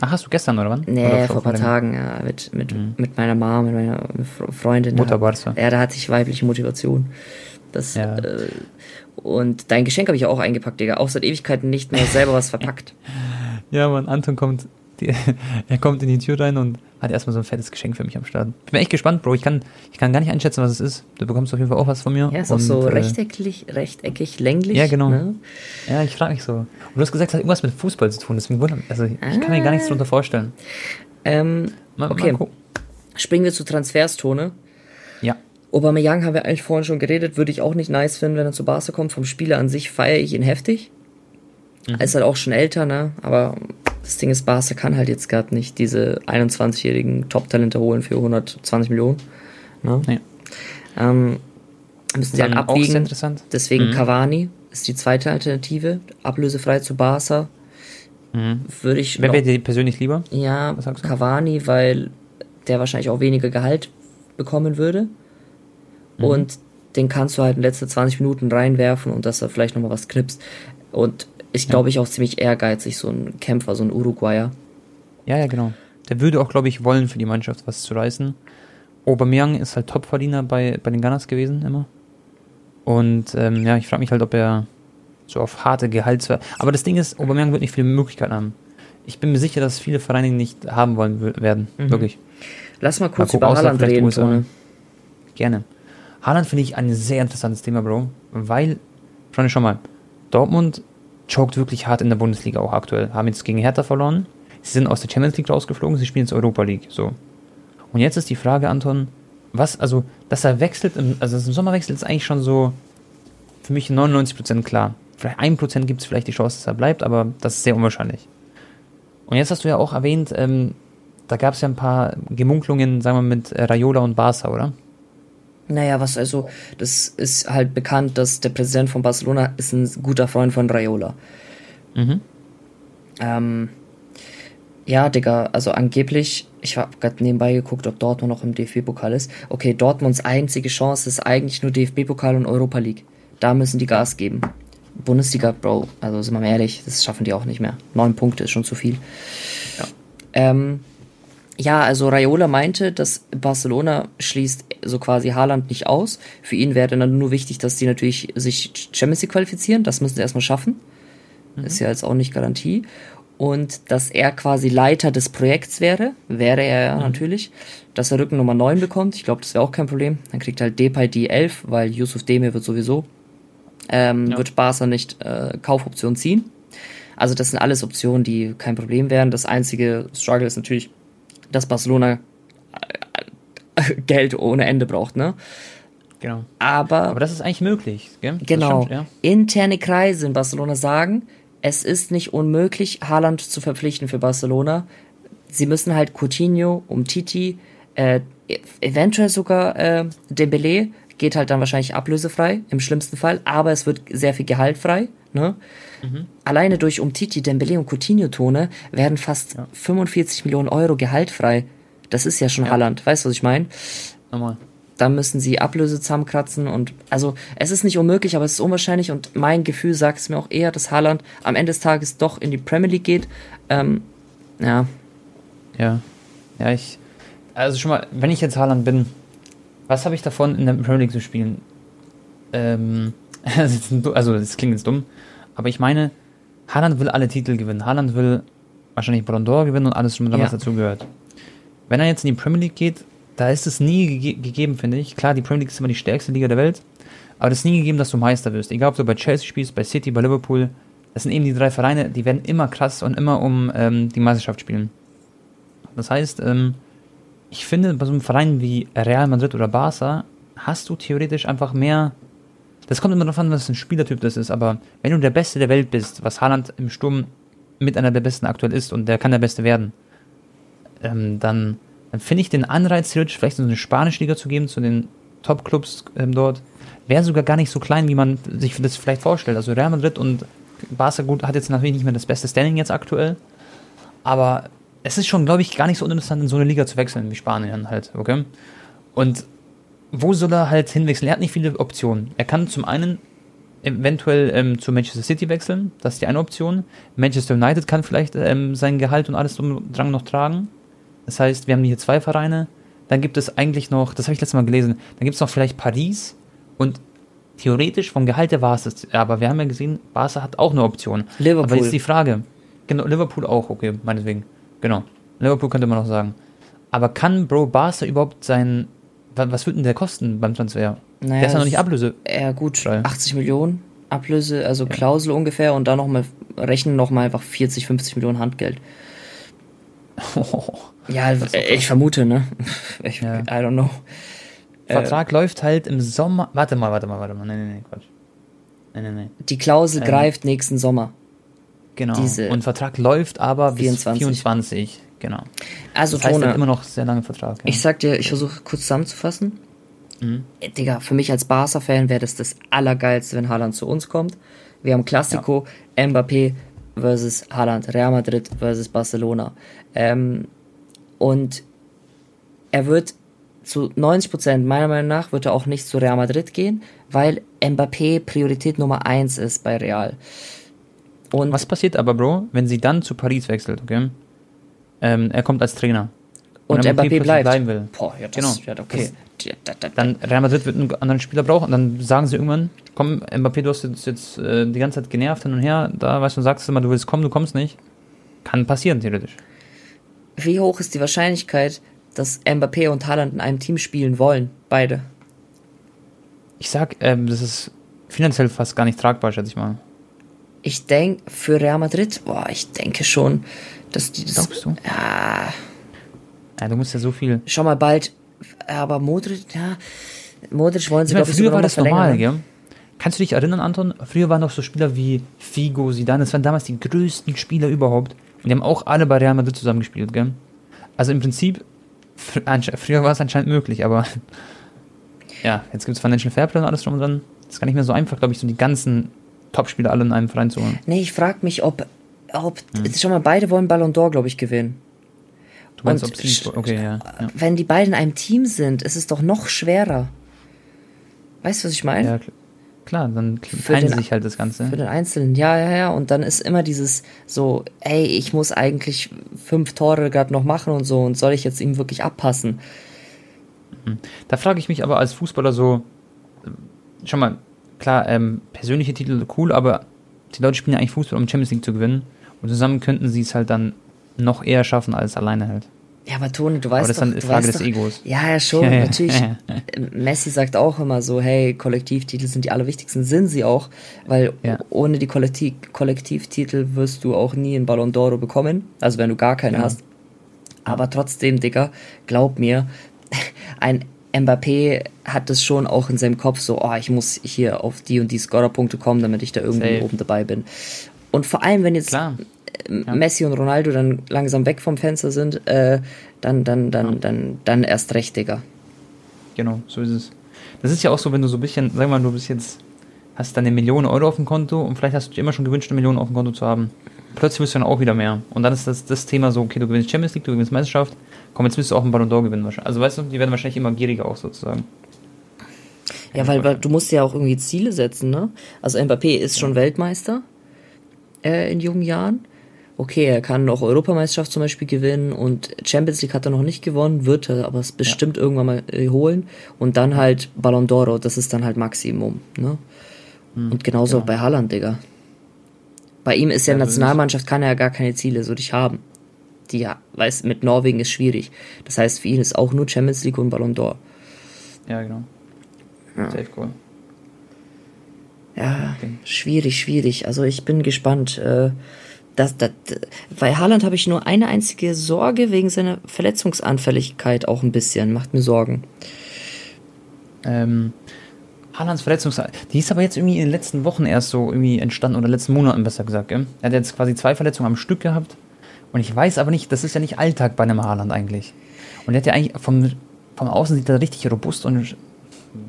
Ach, hast du gestern oder wann? Nee, oder vor ein paar Tagen, ja, mit, mit, mhm. mit meiner Mom, mit meiner Freundin. Mutter Barca. Ja, da hatte ich weibliche Motivation. Das, ja. äh, und dein Geschenk habe ich auch eingepackt, Digga. Auch seit Ewigkeiten nicht mehr selber was verpackt. [laughs] ja, man, Anton kommt, die, [laughs] er kommt in die Tür rein und hat erstmal so ein fettes Geschenk für mich am Start. Ich bin echt gespannt, Bro. Ich kann, ich kann gar nicht einschätzen, was es ist. Du bekommst auf jeden Fall auch was von mir. Ja, ist und, auch so äh, rechteckig, rechteckig, länglich. Ja, genau. Ne? Ja, ich frage mich so. Und du hast gesagt, es hat irgendwas mit Fußball zu tun. Deswegen wundert Also, ich ah. kann mir gar nichts darunter vorstellen. Ähm, mal, okay. Mal Springen wir zu Transferstone. Ja. Aubameyang haben wir eigentlich vorhin schon geredet. Würde ich auch nicht nice finden, wenn er zu Barca kommt. Vom Spieler an sich feiere ich ihn heftig. Mhm. Er ist halt auch schon älter, ne? Aber das Ding ist, Barca kann halt jetzt gerade nicht diese 21-jährigen Top-Talente holen für 120 Millionen. Ne? Nee. Ähm, müssen sie halt abwiegen. interessant. Deswegen mhm. Cavani ist die zweite Alternative, ablösefrei zu Barca. Mhm. Würde ich. Wer wäre dir persönlich lieber? Ja, Cavani, weil der wahrscheinlich auch weniger Gehalt bekommen würde. Mhm. Und den kannst du halt in letzte 20 Minuten reinwerfen und dass er vielleicht nochmal was knipst. Und ist, glaube ich, auch ziemlich ehrgeizig, so ein Kämpfer, so ein Uruguayer. Ja, ja, genau. Der würde auch, glaube ich, wollen, für die Mannschaft was zu reißen. Aubameyang ist halt Topverdiener bei, bei den Gunners gewesen, immer. Und ähm, ja, ich frage mich halt, ob er so auf harte Gehalts... Aber das Ding ist, Aubameyang wird nicht viele Möglichkeiten haben. Ich bin mir sicher, dass viele Vereine nicht haben wollen werden, mhm. wirklich. Lass mal kurz mal gucken, über Haaland reden, Tone. Gerne. Haaland finde ich ein sehr interessantes Thema, Bro, weil, schon schon mal, Dortmund choked wirklich hart in der Bundesliga auch aktuell. Haben jetzt gegen Hertha verloren. Sie sind aus der Champions League rausgeflogen, sie spielen jetzt Europa League. So. Und jetzt ist die Frage, Anton, was, also, dass er wechselt, im, also dass im Sommer wechselt, ist eigentlich schon so für mich 99% klar. Vielleicht 1% gibt es vielleicht die Chance, dass er bleibt, aber das ist sehr unwahrscheinlich. Und jetzt hast du ja auch erwähnt, ähm, da gab es ja ein paar Gemunkelungen, sagen wir, mit Raiola und Barca, oder? Naja, was also, das ist halt bekannt, dass der Präsident von Barcelona ist ein guter Freund von Raiola. Mhm. Ähm, ja, Digga, also angeblich, ich habe gerade nebenbei geguckt, ob Dortmund noch im DFB-Pokal ist. Okay, Dortmunds einzige Chance ist eigentlich nur DFB-Pokal und Europa League. Da müssen die Gas geben. Bundesliga, Bro, also sind wir mal ehrlich, das schaffen die auch nicht mehr. Neun Punkte ist schon zu viel. Ja. Ähm, ja, also Raiola meinte, dass Barcelona schließt so quasi Haaland nicht aus. Für ihn wäre dann nur wichtig, dass die natürlich sich Champions League qualifizieren. Das müssen sie erstmal schaffen. Mhm. Ist ja jetzt auch nicht Garantie. Und dass er quasi Leiter des Projekts wäre, wäre er ja mhm. natürlich. Dass er Rücken Nummer 9 bekommt, ich glaube, das wäre auch kein Problem. Dann kriegt halt Depay die 11, weil Yusuf Demir wird sowieso, ähm, ja. wird Barca nicht äh, Kaufoption ziehen. Also das sind alles Optionen, die kein Problem wären. Das einzige Struggle ist natürlich, dass Barcelona äh, [laughs] Geld ohne Ende braucht, ne? Genau. Aber, Aber das ist eigentlich möglich, gell? Genau. Stimmt, ja. Interne Kreise in Barcelona sagen, es ist nicht unmöglich, Haaland zu verpflichten für Barcelona. Sie müssen halt Coutinho, Umtiti, äh, eventuell sogar äh, Dembele, geht halt dann wahrscheinlich ablösefrei, im schlimmsten Fall, aber es wird sehr viel Gehalt frei. Ne? Mhm. Alleine durch Umtiti, Dembele und Coutinho-Tone werden fast ja. 45 Millionen Euro Gehalt frei. Das ist ja schon ja. Halland, weißt du, was ich meine? Nochmal. da müssen sie Ablöse zusammenkratzen und also es ist nicht unmöglich, aber es ist unwahrscheinlich und mein Gefühl sagt es mir auch eher, dass Haaland am Ende des Tages doch in die Premier League geht. Ähm, ja. Ja. Ja, ich. Also schon mal, wenn ich jetzt Haaland bin, was habe ich davon, in der Premier League zu spielen? Ähm, [laughs] also das klingt jetzt dumm, aber ich meine, Haaland will alle Titel gewinnen. Haaland will wahrscheinlich Ballon d'Or gewinnen und alles was ja. dazu gehört. Wenn er jetzt in die Premier League geht, da ist es nie ge gegeben, finde ich. Klar, die Premier League ist immer die stärkste Liga der Welt, aber es ist nie gegeben, dass du Meister wirst. Egal, ob du bei Chelsea spielst, bei City, bei Liverpool. Das sind eben die drei Vereine, die werden immer krass und immer um ähm, die Meisterschaft spielen. Das heißt, ähm, ich finde, bei so einem Verein wie Real Madrid oder Barca hast du theoretisch einfach mehr. Das kommt immer darauf an, was ein Spielertyp das ist, aber wenn du der Beste der Welt bist, was Haaland im Sturm mit einer der Besten aktuell ist und der kann der Beste werden, ähm, dann dann finde ich den Anreiz, vielleicht so eine spanische Liga zu geben, zu den Top-Clubs ähm, dort, wäre sogar gar nicht so klein, wie man sich das vielleicht vorstellt. Also Real Madrid und Barca gut hat jetzt natürlich nicht mehr das beste Standing jetzt aktuell, aber es ist schon, glaube ich, gar nicht so uninteressant, in so eine Liga zu wechseln wie Spanien halt, okay? Und wo soll er halt hinwechseln? Er hat nicht viele Optionen. Er kann zum einen eventuell ähm, zu Manchester City wechseln, das ist die eine Option. Manchester United kann vielleicht ähm, sein Gehalt und alles drum dran noch tragen. Das heißt, wir haben hier zwei Vereine. Dann gibt es eigentlich noch, das habe ich letztes Mal gelesen, dann gibt es noch vielleicht Paris und theoretisch vom Gehalt her war es das. Aber wir haben ja gesehen, Barca hat auch eine Option. Liverpool. Aber jetzt die Frage. Genau, Liverpool auch, okay, meinetwegen. Genau. Liverpool könnte man noch sagen. Aber kann Bro Barca überhaupt sein. Was wird denn der kosten beim Transfer? Naja, der ist ja noch nicht Ablöse. Ja, gut, 80 Millionen Ablöse, also ja. Klausel ungefähr und dann nochmal rechnen nochmal einfach 40, 50 Millionen Handgeld. [laughs] Ja, ich vermute, ne? [laughs] Ich, ja. I don't know. Vertrag äh, läuft halt im Sommer. Warte mal, warte mal, warte mal. Nee, nee, nee, Quatsch. Nee, nee, nee. Die Klausel ähm, greift nächsten Sommer. Genau. Diese und Vertrag läuft aber 24. bis 24. Genau. Also, das heißt Tone, immer noch sehr lange Vertrag. Ja. Ich sag dir, ich versuche kurz zusammenzufassen. Mhm. Äh, Digga, für mich als Barca-Fan wäre das das Allergeilste, wenn Haaland zu uns kommt. Wir haben Classico, ja. Mbappé versus Haaland, Real Madrid versus Barcelona. Ähm, und er wird zu 90 Prozent, meiner Meinung nach, wird er auch nicht zu Real Madrid gehen, weil Mbappé Priorität Nummer 1 ist bei Real. Und Was passiert aber, Bro, wenn sie dann zu Paris wechselt, okay? Ähm, er kommt als Trainer. Und, und Mbappé, Mbappé bleibt. bleiben will. Boah, ja, das, genau. ja, okay. Das, dann Real Madrid wird einen anderen Spieler brauchen und dann sagen sie irgendwann, komm, Mbappé, du hast jetzt, jetzt äh, die ganze Zeit genervt hin und her, da weißt du, sagst du immer, du willst kommen, du kommst nicht. Kann passieren, theoretisch wie hoch ist die Wahrscheinlichkeit, dass Mbappé und Haaland in einem Team spielen wollen? Beide. Ich sag, ähm, das ist finanziell fast gar nicht tragbar, schätze ich mal. Ich denke, für Real Madrid, boah, ich denke schon, dass die das. Glaubst du? Ja. Ja, du musst ja so viel. Schau mal bald, aber Modric, ja. Modric wollen sie, glaube ich, früher war das normal, ne? gell? Kannst du dich erinnern, Anton? Früher waren noch so Spieler wie Figo, Zidane, das waren damals die größten Spieler überhaupt. Und die haben auch alle bei Real Madrid zusammengespielt, gell? Also im Prinzip, früher war es anscheinend möglich, aber [laughs] ja, jetzt gibt es Financial Fairplay und alles drum und dran. Das ist gar nicht mehr so einfach, glaube ich, so die ganzen Top-Spieler alle in einem Verein zu holen. Nee, ich frage mich, ob, ob hm. schon mal, beide wollen Ballon d'Or, glaube ich, gewinnen. Du meinst, und ob sie, okay, ja, ja. Wenn die beiden in einem Team sind, ist es doch noch schwerer. Weißt du, was ich meine? Ja, Klar, dann teilen sich halt das Ganze. Für den Einzelnen, ja, ja, ja. Und dann ist immer dieses so, ey, ich muss eigentlich fünf Tore gerade noch machen und so und soll ich jetzt ihm wirklich abpassen? Mhm. Da frage ich mich aber als Fußballer so, schon mal, klar, ähm, persönliche Titel cool, aber die Leute spielen ja eigentlich Fußball, um Champions League zu gewinnen. Und zusammen könnten sie es halt dann noch eher schaffen als alleine halt. Ja, aber Toni, du weißt aber das doch, ist eine Frage des Egos. Ja, ja, schon, ja, natürlich. [laughs] Ja. Messi sagt auch immer so, hey, Kollektivtitel sind die allerwichtigsten, sind sie auch, weil ja. ohne die Kollektiv Kollektivtitel wirst du auch nie einen Ballon d'Oro bekommen, also wenn du gar keinen hast. Aber trotzdem, Digga, glaub mir, [laughs] ein Mbappé hat das schon auch in seinem Kopf so, oh, ich muss hier auf die und die Scorerpunkte kommen, damit ich da irgendwie Safe. oben dabei bin. Und vor allem, wenn jetzt Klar ja. Messi und Ronaldo dann langsam weg vom Fenster sind, äh, dann, dann, dann, ja. dann, dann erst recht, Digga. Genau, so ist es. Das ist ja auch so, wenn du so ein bisschen, sag mal, du bist jetzt, hast dann eine Million Euro auf dem Konto und vielleicht hast du dir immer schon gewünscht, eine Million auf dem Konto zu haben. Plötzlich wirst du dann auch wieder mehr. Und dann ist das, das Thema so, okay, du gewinnst Champions League, du gewinnst Meisterschaft, komm, jetzt willst du auch einen Ballon d'Or gewinnen. Also weißt du, die werden wahrscheinlich immer gieriger auch sozusagen. Ja, weil, weil du musst ja auch irgendwie Ziele setzen, ne? Also Mbappé ist schon Weltmeister äh, in jungen Jahren. Okay, er kann noch Europameisterschaft zum Beispiel gewinnen und Champions League hat er noch nicht gewonnen, wird er aber es bestimmt irgendwann mal äh, holen. Und dann halt Ballon d'Oro, das ist dann halt Maximum, ne? und genauso genau. bei Haaland, Digga. Bei ihm ist ja, Ja, Nationalmannschaft, kann er ja gar keine Ziele so nicht haben. Die ja, weiß, mit Norwegen ist schwierig. Das heißt, für ihn ist auch nur Champions League und Ballon d'Or. Ja, genau. Ja. Safe cool. Ja, Okay. schwierig, schwierig. Also ich bin gespannt. Äh, das, das, bei Haaland habe ich nur eine einzige Sorge wegen seiner Verletzungsanfälligkeit auch ein bisschen. Macht mir Sorgen. Ähm, Haalands Verletzung, die ist aber jetzt irgendwie in den letzten Wochen erst so irgendwie entstanden, oder letzten Monaten besser gesagt, gell? Er hat jetzt quasi zwei Verletzungen am Stück gehabt. Und ich weiß aber nicht, das ist ja nicht Alltag bei einem Haaland eigentlich. Und er hat ja eigentlich vom, vom Außen sieht er richtig robust und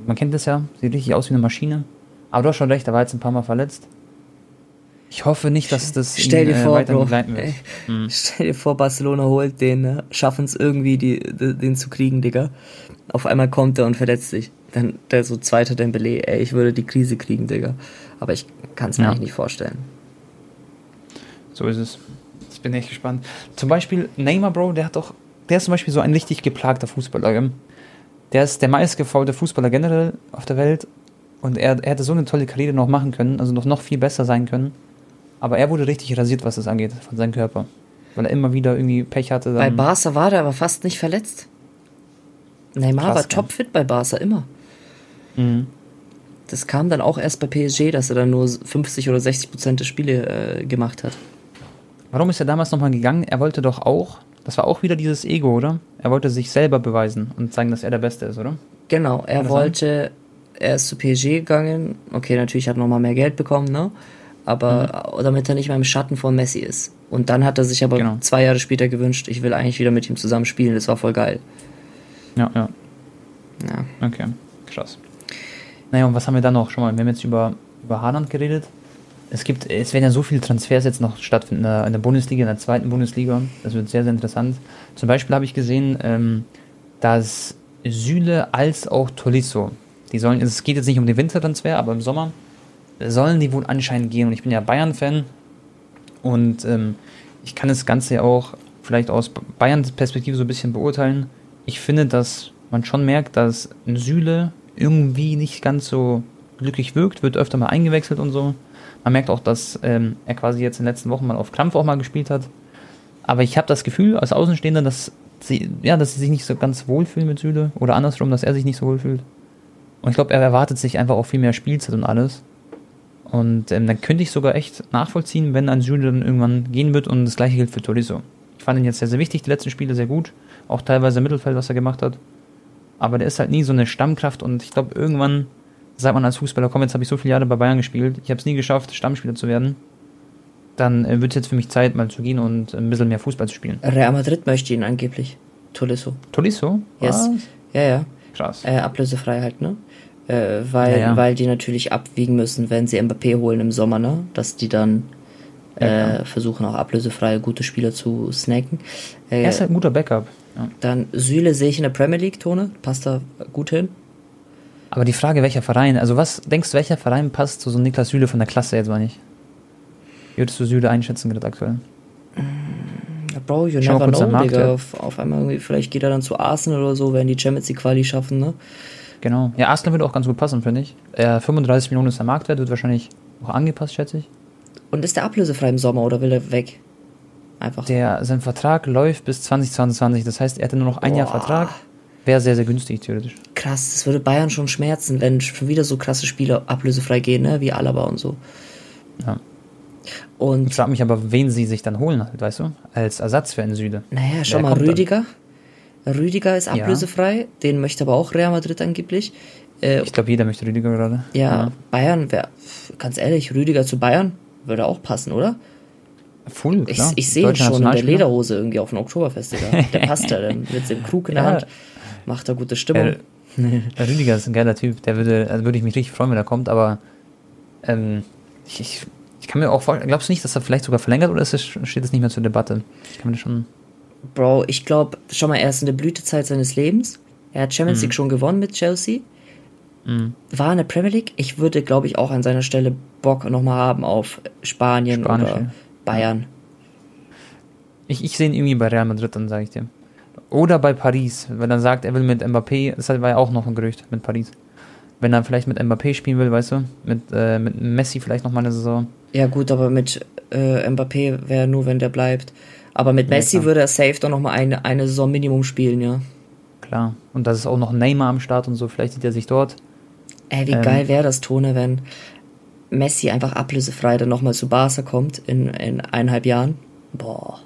man kennt das ja, sieht richtig aus wie eine Maschine. Aber du hast schon recht, er war jetzt ein paar Mal verletzt. Ich hoffe nicht, dass das Stell dir ihn, äh, vor, weiterhin Bro. Ey, Stell dir vor, Barcelona holt den, ne? schaffen es irgendwie, die, die, den zu kriegen, Digga. Auf einmal kommt er und verletzt sich. Dann der so zweite Dembele, ey, ich würde die Krise kriegen, Digga. Aber ich kann es mir Ja. eigentlich nicht vorstellen. So ist es. Ich bin echt gespannt. Zum Beispiel Neymar, Bro, der hat doch, der ist zum Beispiel so ein richtig geplagter Fußballer. Gell? Der ist der meistgefaulte Fußballer generell auf der Welt und er, er hätte so eine tolle Karriere noch machen können, also noch, noch viel besser sein können. Aber er wurde richtig rasiert, was das angeht, von seinem Körper. Weil er immer wieder irgendwie Pech hatte. Bei Barca war der aber fast nicht verletzt. Neymar Krass, war topfit bei Barca, immer. Mhm. Das kam dann auch erst bei PSG, dass er dann nur 50 oder 60 Prozent der Spiele äh, gemacht hat. Warum ist er damals nochmal gegangen? Er wollte doch auch, das war auch wieder dieses Ego, oder? Er wollte sich selber beweisen und zeigen, dass er der Beste ist, oder? Genau, er wollte, er ist zu PSG gegangen. Okay, natürlich hat er nochmal mehr Geld bekommen, ne? Aber äh, damit er nicht mehr im Schatten von Messi ist. Und dann hat er sich aber Genau. zwei Jahre später gewünscht, ich will eigentlich wieder mit ihm zusammen spielen. Das war voll geil. Ja, ja. Ja. Okay, krass. Naja, und was haben wir dann noch? Schon mal, wir haben jetzt über, über Haaland geredet. Es gibt, es werden ja so viele Transfers jetzt noch stattfinden in der, in der Bundesliga, in der zweiten Bundesliga. Das wird sehr, sehr interessant. Zum Beispiel habe ich gesehen, ähm, dass Süle als auch Tolisso, die sollen, es geht jetzt nicht um den Wintertransfer, aber im Sommer sollen die wohl anscheinend gehen. Und ich bin ja Bayern-Fan und ähm, ich kann das Ganze ja auch vielleicht aus Bayerns Perspektive so ein bisschen beurteilen. Ich finde, dass man schon merkt, dass Süle irgendwie nicht ganz so glücklich wirkt, wird öfter mal eingewechselt und so. Man merkt auch, dass ähm, er quasi jetzt in den letzten Wochen mal auf Krampf auch mal gespielt hat. Aber ich habe das Gefühl, als Außenstehender, dass sie, ja, dass sie sich nicht so ganz wohlfühlen mit Süle oder andersrum, dass er sich nicht so wohlfühlt. Und ich glaube, er erwartet sich einfach auch viel mehr Spielzeit und alles. Und ähm, dann könnte ich sogar echt nachvollziehen, wenn ein Süle dann irgendwann gehen wird und das gleiche gilt für Tolisso. Ich fand ihn jetzt sehr, sehr wichtig, die letzten Spiele sehr gut. Auch teilweise im Mittelfeld, was er gemacht hat. Aber der ist halt nie so eine Stammkraft und ich glaube, irgendwann sagt man als Fußballer, komm, jetzt habe ich so viele Jahre bei Bayern gespielt, ich habe es nie geschafft, Stammspieler zu werden. Dann äh, wird es jetzt für mich Zeit, mal zu gehen und ein bisschen mehr Fußball zu spielen. Real Madrid möchte ihn angeblich. Tolisso. Tolisso? Yes. Was? Ja, ja. Krass. Äh, ablösefrei halt, ne? Äh, weil, Ja, ja. weil die natürlich abwiegen müssen, wenn sie Mbappé holen im Sommer, ne? Dass die dann Ja, äh, versuchen auch ablösefreie gute Spieler zu snacken. Äh, Er ist halt ein guter Backup. Ja. Dann Süle sehe ich in der Premier League, Tone. Passt da gut hin. Aber die Frage, welcher Verein, also was denkst du, welcher Verein passt zu so Niklas Süle von der Klasse jetzt mal nicht? Wie würdest du Süle einschätzen gerade aktuell? Ja, Bro, you Schau never know, Digga. ja. Auf, auf einmal irgendwie, vielleicht geht er dann zu Arsenal oder so, wenn die Champions League Quali schaffen, ne? Genau. Ja, Arsenal würde auch ganz gut passen, finde ich. Äh, 35 Millionen ist der Marktwert, wird wahrscheinlich auch angepasst, schätze ich. Und ist der ablösefrei im Sommer oder will er weg? Einfach. Der, sein Vertrag läuft bis 2022, das heißt, er hätte nur noch ein Jahr Boah. Vertrag. Wäre sehr, sehr günstig, theoretisch. Krass, das würde Bayern schon schmerzen, wenn schon wieder so krasse Spieler ablösefrei gehen, ne? Wie Alaba und so. Ja. Und Ich frage mich aber, wen sie sich dann holen, halt, weißt du? Als Ersatz für einen Süde. Naja, schau Wer mal, kommt dann? Rüdiger. Ist Ja. ablösefrei, den möchte aber auch Real Madrid angeblich. Äh, Ich glaube, jeder möchte Rüdiger gerade. ja, Bayern wäre, ganz ehrlich, Rüdiger zu Bayern würde auch passen, oder? Voll, Ich, klar. ich sehe ihn schon in der. Lederhose irgendwie auf dem Oktoberfest, Digga. Der passt da, der [laughs] mit dem Krug in der Ja. Hand, macht da gute Stimmung. Äh, Rüdiger ist ein geiler Typ, der würde, also würde ich mich richtig freuen, wenn er kommt, aber ähm, ich, ich, ich kann mir auch vorstellen, glaubst du nicht, dass er vielleicht sogar verlängert oder ist es, steht es nicht mehr zur Debatte? Ich kann mir das schon. Bro, ich glaube, schau mal, er ist in der Blütezeit seines Lebens. Er hat Mhm. Champions League schon gewonnen mit Chelsea. Mhm. war in der Premier League. Ich würde, glaube ich, auch an seiner Stelle Bock nochmal haben auf Spanien Spanisch, oder ja. Bayern. Ich, ich sehe ihn irgendwie bei Real Madrid, dann sage ich dir. Oder bei Paris, wenn er sagt, er will mit Mbappé, das war ja auch noch ein Gerücht mit Paris. Wenn er vielleicht mit Mbappé spielen will, weißt du, mit, äh, mit Messi vielleicht noch mal eine Saison. Ja gut, aber mit äh, Mbappé wäre nur, wenn der bleibt. Aber mit Ja, Messi klar. würde er safe doch nochmal eine, eine Saison Minimum spielen, ja. Klar. Und da ist auch noch Neymar am Start und so, vielleicht sieht er sich dort. Ey, wie Ähm. geil wäre das, Tone, wenn Messi einfach ablösefrei dann nochmal zu Barca kommt in, in eineinhalb Jahren. Boah.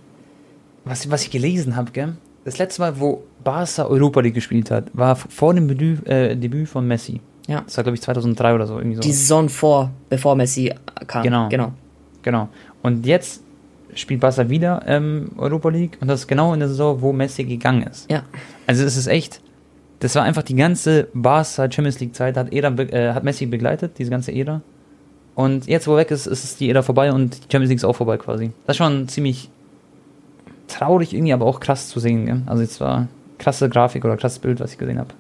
Was, was ich gelesen habe, gell? Das letzte Mal, wo Barca Europa League gespielt hat, war vor dem Debüt, äh, Debüt von Messi. Ja. Das war, glaube ich, 2003 oder so. Irgendwie so. Die Saison vor, bevor Messi kam. Genau. genau. Genau. Und jetzt spielt Barca wieder ähm, Europa League und das ist genau in der Saison, wo Messi gegangen ist. Ja. Also es ist echt, das war einfach die ganze Barca Champions League Zeit, hat, Ära, äh, hat Messi begleitet, diese ganze Ära. Und jetzt, wo er weg ist, ist die Ära vorbei und die Champions League ist auch vorbei quasi. Das ist schon ziemlich traurig irgendwie, aber auch krass zu sehen. Gell? Also es war krasse Grafik oder krasses Bild, was ich gesehen habe.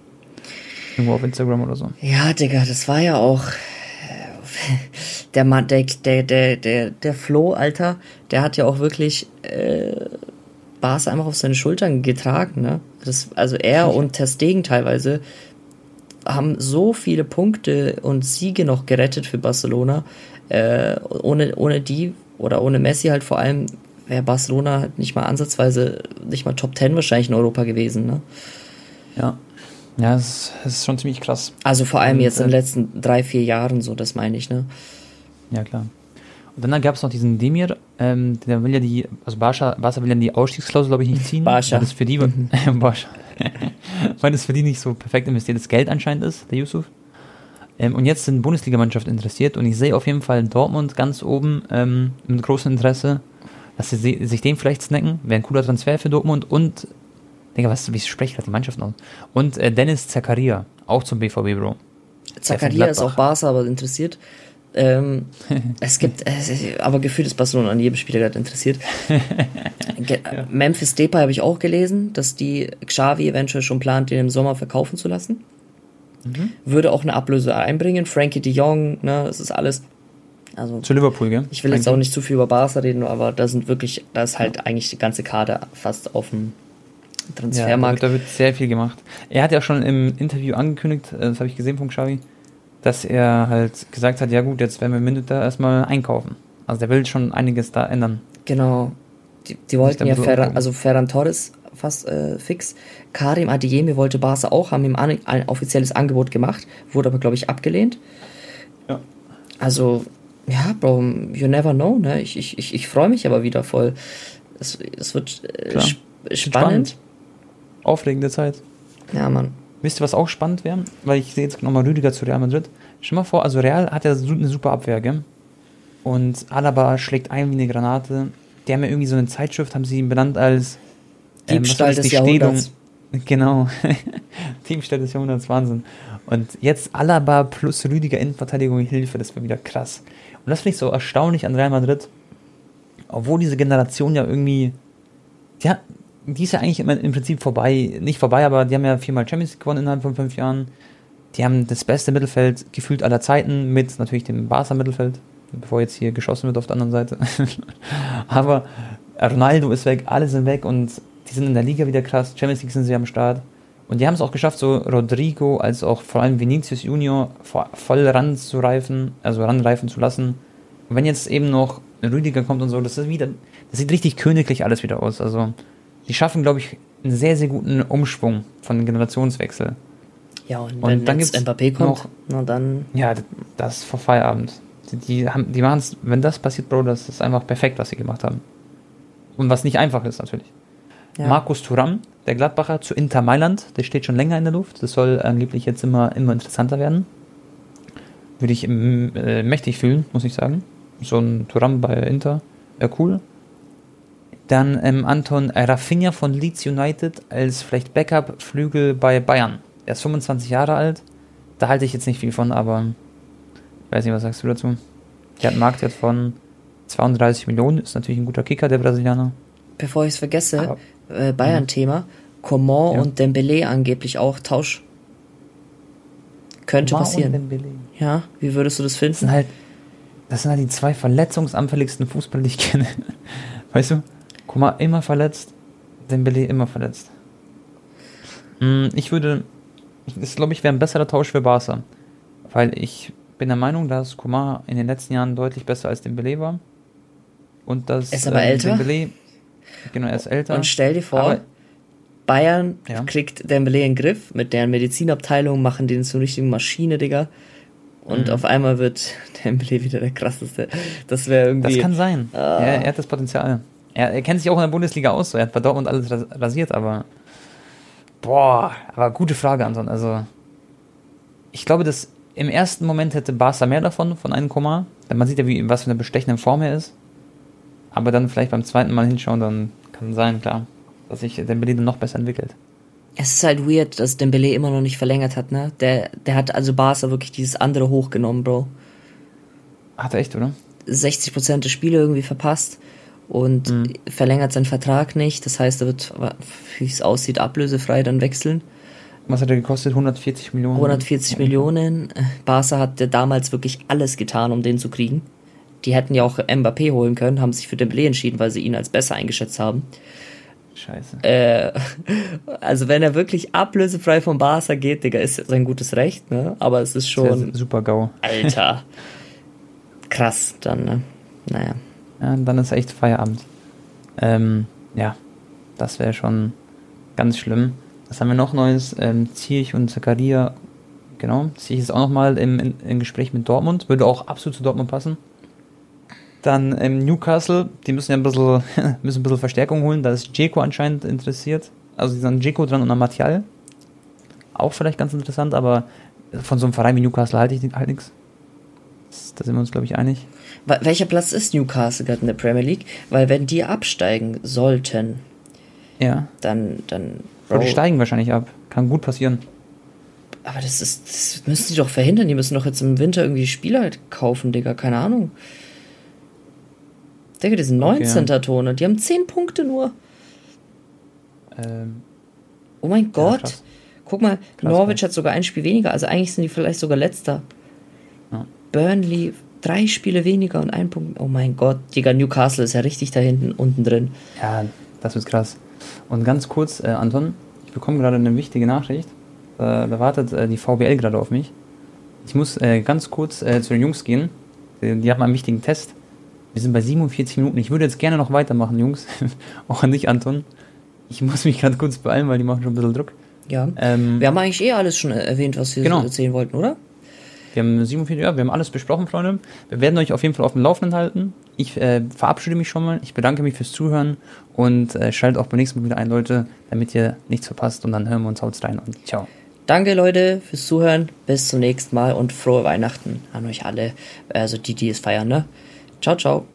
Irgendwo auf Instagram oder so. Ja, Digga, das war ja auch. [laughs] Der Mann, der, der, der, der, der Flo, Alter, der hat ja auch wirklich äh, Barca einfach auf seine Schultern getragen, ne? Das, also er und Ter Stegen teilweise haben so viele Punkte und Siege noch gerettet für Barcelona. Äh, ohne, ohne die oder ohne Messi halt vor allem wäre Barcelona halt nicht mal ansatzweise, nicht mal Top 10 wahrscheinlich in Europa gewesen, ne? Ja. Ja, es ist, schon ziemlich krass. Also vor allem Und, jetzt in äh, den letzten drei, vier Jahren so, das meine ich, ne? Ja, klar. Und dann gab es noch diesen Demir, ähm, der will ja die, also Barca, Barca will ja die Ausstiegsklausel, glaube ich, nicht ziehen. Barca. Weil das für die, [laughs] Barca. weil das für die nicht so perfekt investiertes Geld anscheinend ist, der Yusuf. Ähm, und jetzt sind Bundesligamannschaft interessiert und ich sehe auf jeden Fall Dortmund ganz oben ähm, mit großem Interesse, dass sie sich den vielleicht snacken. Wäre ein cooler Transfer für Dortmund und, Digga, was, wie spreche ich gerade die Mannschaft aus? Und äh, Dennis Zakaria, auch zum BVB, Bro. Zakaria ist auch. Barca, aber interessiert. Ähm, [laughs] es gibt, es ist, aber gefühlt ist Barcelona an jedem Spieler gerade interessiert. [laughs] Ge Memphis Depay habe ich auch gelesen, dass die Xavi eventuell schon plant, den im Sommer verkaufen zu lassen. Mhm. Würde auch eine Ablöse einbringen. Frankie de Jong, ne, das ist alles. Also, Zu Liverpool, gell? ich will jetzt auch nicht zu viel über Barca reden, aber da sind wirklich, da ist halt eigentlich die ganze Kader fast auf dem Ja, Transfermarkt. da, da wird sehr viel gemacht. Er hat ja schon im Interview angekündigt, äh, das habe ich gesehen von Xavi, dass er halt gesagt hat, ja gut, jetzt werden wir Minute da erstmal einkaufen. Also der will schon einiges da ändern. Genau. Die, die wollten ja so Ferran, also Ferran Torres fast äh, fix. Karim Adeyemi wollte Barca auch, haben ihm an, ein offizielles Angebot gemacht, wurde aber, glaube ich, abgelehnt. Ja. Also, ja, Bro, you never know, ne? Ich, ich, ich, ich freue mich aber wieder voll. Es, es wird äh, sp Wird spannend. Aufregende Zeit. Ja, Mann. Wisst ihr, was auch spannend wäre? Weil ich sehe jetzt nochmal Rüdiger zu Real Madrid. Stell mal vor, also Real hat ja so eine super Abwehr, gell? Und Alaba schlägt ein wie eine Granate. Die haben ja irgendwie so eine Zeitschrift, haben sie ihn benannt als ähm, Diebstahl des die Jahrhunderts. Genau. [laughs] Teamstelle des Jahrhunderts, Wahnsinn. Und jetzt Alaba plus Rüdiger Innenverteidigung Hilfe, das wäre wieder krass. Und das finde ich so erstaunlich an Real Madrid. Obwohl diese Generation ja irgendwie, ja, die ist ja eigentlich im Prinzip vorbei. Nicht vorbei, aber die haben ja viermal Champions League gewonnen innerhalb von fünf Jahren. Die haben das beste Mittelfeld gefühlt aller Zeiten mit natürlich dem Barca-Mittelfeld, bevor jetzt hier geschossen wird auf der anderen Seite. [laughs] aber Ronaldo ist weg, alle sind weg und die sind in der Liga wieder krass. Champions League sind sie am Start. Und die haben es auch geschafft, so Rodrigo als auch vor allem Vinicius Junior vo- voll ranzureifen, also ranreifen zu lassen. Und wenn jetzt eben noch Rüdiger kommt und so, das ist wieder, das sieht richtig königlich alles wieder aus. Also, die schaffen, glaube ich, einen sehr, sehr guten Umschwung von Generationswechsel. Ja, und Und wenn dann jetzt gibt's Mbappé kommt, noch- na dann. Ja, das ist vor Feierabend. Die, die, haben, die machen es, wenn das passiert, Bro, das ist einfach perfekt, was sie gemacht haben. Und was nicht einfach ist, natürlich. Ja. Markus Thuram, der Gladbacher, zu Inter Mailand, der steht schon länger in der Luft. Das soll angeblich jetzt immer, immer interessanter werden. Würde ich äh, mächtig fühlen, muss ich sagen. So ein Thuram bei Inter, wäre cool. Dann ähm, Anton Rafinha von Leeds United als vielleicht Backup-Flügel bei Bayern. Er ist 25 Jahre alt. Da halte ich jetzt nicht viel von, aber ich weiß nicht, was sagst du dazu? Der hat einen Marktwert von 32 Millionen, ist natürlich ein guter Kicker, der Brasilianer. Bevor ich es vergesse, Aber- äh, Bayern-Thema, Coman Ja. und Dembele angeblich auch Tausch. Könnte Coman passieren. und Dembele. Ja, wie würdest du das Das sind finden? halt, das sind halt die zwei verletzungsanfälligsten Fußballer, die ich kenne. [laughs] Weißt du? Coman immer verletzt, Dembele immer verletzt. Hm, Ich würde, das glaube ich wäre ein besserer Tausch für Barca. Weil ich bin der Meinung, dass Coman in den letzten Jahren deutlich besser als Dembele war. Und dass Er ist aber älter. Dembele, genau, er ist älter. Und stell dir vor, Aber- Bayern Ja. kriegt Dembele in den Griff, mit deren Medizinabteilung machen den zur richtigen Maschine, Digga. Und Mhm. auf einmal wird [laughs] Dembele wieder der krasseste. Das wäre irgendwie. Das kann sein. Ah. Er, er hat das Potenzial. Er, er kennt sich auch in der Bundesliga aus. so. Er hat bei Dortmund alles ras- rasiert, aber. Boah, aber gute Frage, Anton. Also, ich glaube, dass im ersten Moment hätte Barca mehr davon, von einem Komma. Denn man sieht ja, wie, was für eine bestechende Form er ist. Aber dann vielleicht beim zweiten Mal hinschauen, dann kann sein, klar, dass sich Dembele dann noch besser entwickelt. Es ist halt weird, dass Dembele immer noch nicht verlängert hat, ne? Der, der hat also Barca wirklich dieses andere hochgenommen, Bro. Hat er echt, oder? 60% der Spiele irgendwie verpasst und Mhm. verlängert seinen Vertrag nicht. Das heißt, er wird, wie es aussieht, ablösefrei dann wechseln. Was hat er gekostet? 140 Millionen? 140 Millionen. Barca hat ja damals wirklich alles getan, um den zu kriegen. Die hätten ja auch Mbappé holen können, haben sich für Dembélé entschieden, weil sie ihn als besser eingeschätzt haben. Scheiße. Äh, [laughs] also wenn er wirklich ablösefrei vom Barca geht, Digga, ist sein gutes Recht, ne? Aber es ist schon, wär super GAU. Alter, [laughs] krass dann, ne? Naja. Ja, dann ist echt Feierabend. Ähm, ja, das wäre schon ganz schlimm. Was haben wir noch Neues? Ähm, Ziyech und Zakaria, genau. Ziyech ist auch nochmal im, im Gespräch mit Dortmund. Würde auch absolut zu Dortmund passen. Dann ähm, Newcastle, die müssen ja ein bisschen, [laughs] müssen ein bisschen Verstärkung holen. Da ist Jeko anscheinend interessiert. Also die sind Jeko dran und dann Martial. Auch vielleicht ganz interessant, aber von so einem Verein wie Newcastle halte ich halt nichts. Da sind wir uns, glaube ich, einig. Welcher Platz ist Newcastle gerade in der Premier League? Weil wenn die absteigen sollten, Ja. dann, dann, Aber die Bro, steigen wahrscheinlich ab. Kann gut passieren. aber das ist, das müssen die doch verhindern. Die müssen doch jetzt im Winter irgendwie Spieler halt kaufen, Digga, keine Ahnung. Digga, die sind Okay, 19. Tone, die haben 10 Punkte nur. Ähm, Oh mein Gott. krass. Guck mal, Krass, Norwich hat sogar ein Spiel weniger, also eigentlich sind die vielleicht sogar letzter. Burnley drei Spiele weniger und ein Punkt. Oh mein Gott, Digga, Newcastle ist ja richtig da hinten unten drin. ja, das ist krass. Und ganz kurz, äh, Anton, ich bekomme gerade eine wichtige Nachricht. Äh, da wartet äh, die VBL gerade auf mich. Ich muss äh, ganz kurz äh, zu den Jungs gehen. Die, die haben einen wichtigen Test. Wir sind bei 47 Minuten. Ich würde jetzt gerne noch weitermachen, Jungs. [laughs] Auch an dich, Anton. Ich muss mich gerade kurz beeilen, weil die machen schon ein bisschen Druck. Ja. Ähm, Wir haben eigentlich eh alles schon erwähnt, was wir Genau. erzählen wollten, oder? Wir haben 47, ja, wir haben alles besprochen, Freunde. Wir werden euch auf jeden Fall auf dem Laufenden halten. Ich äh, verabschiede mich schon mal. Ich bedanke mich fürs Zuhören und äh, schaltet auch beim nächsten Mal wieder ein, Leute, damit ihr nichts verpasst. Und dann hören wir uns haut rein und ciao. Danke, Leute, fürs Zuhören. Bis zum nächsten Mal und frohe Weihnachten an euch alle. Also die, die es feiern, ne? Ciao, ciao.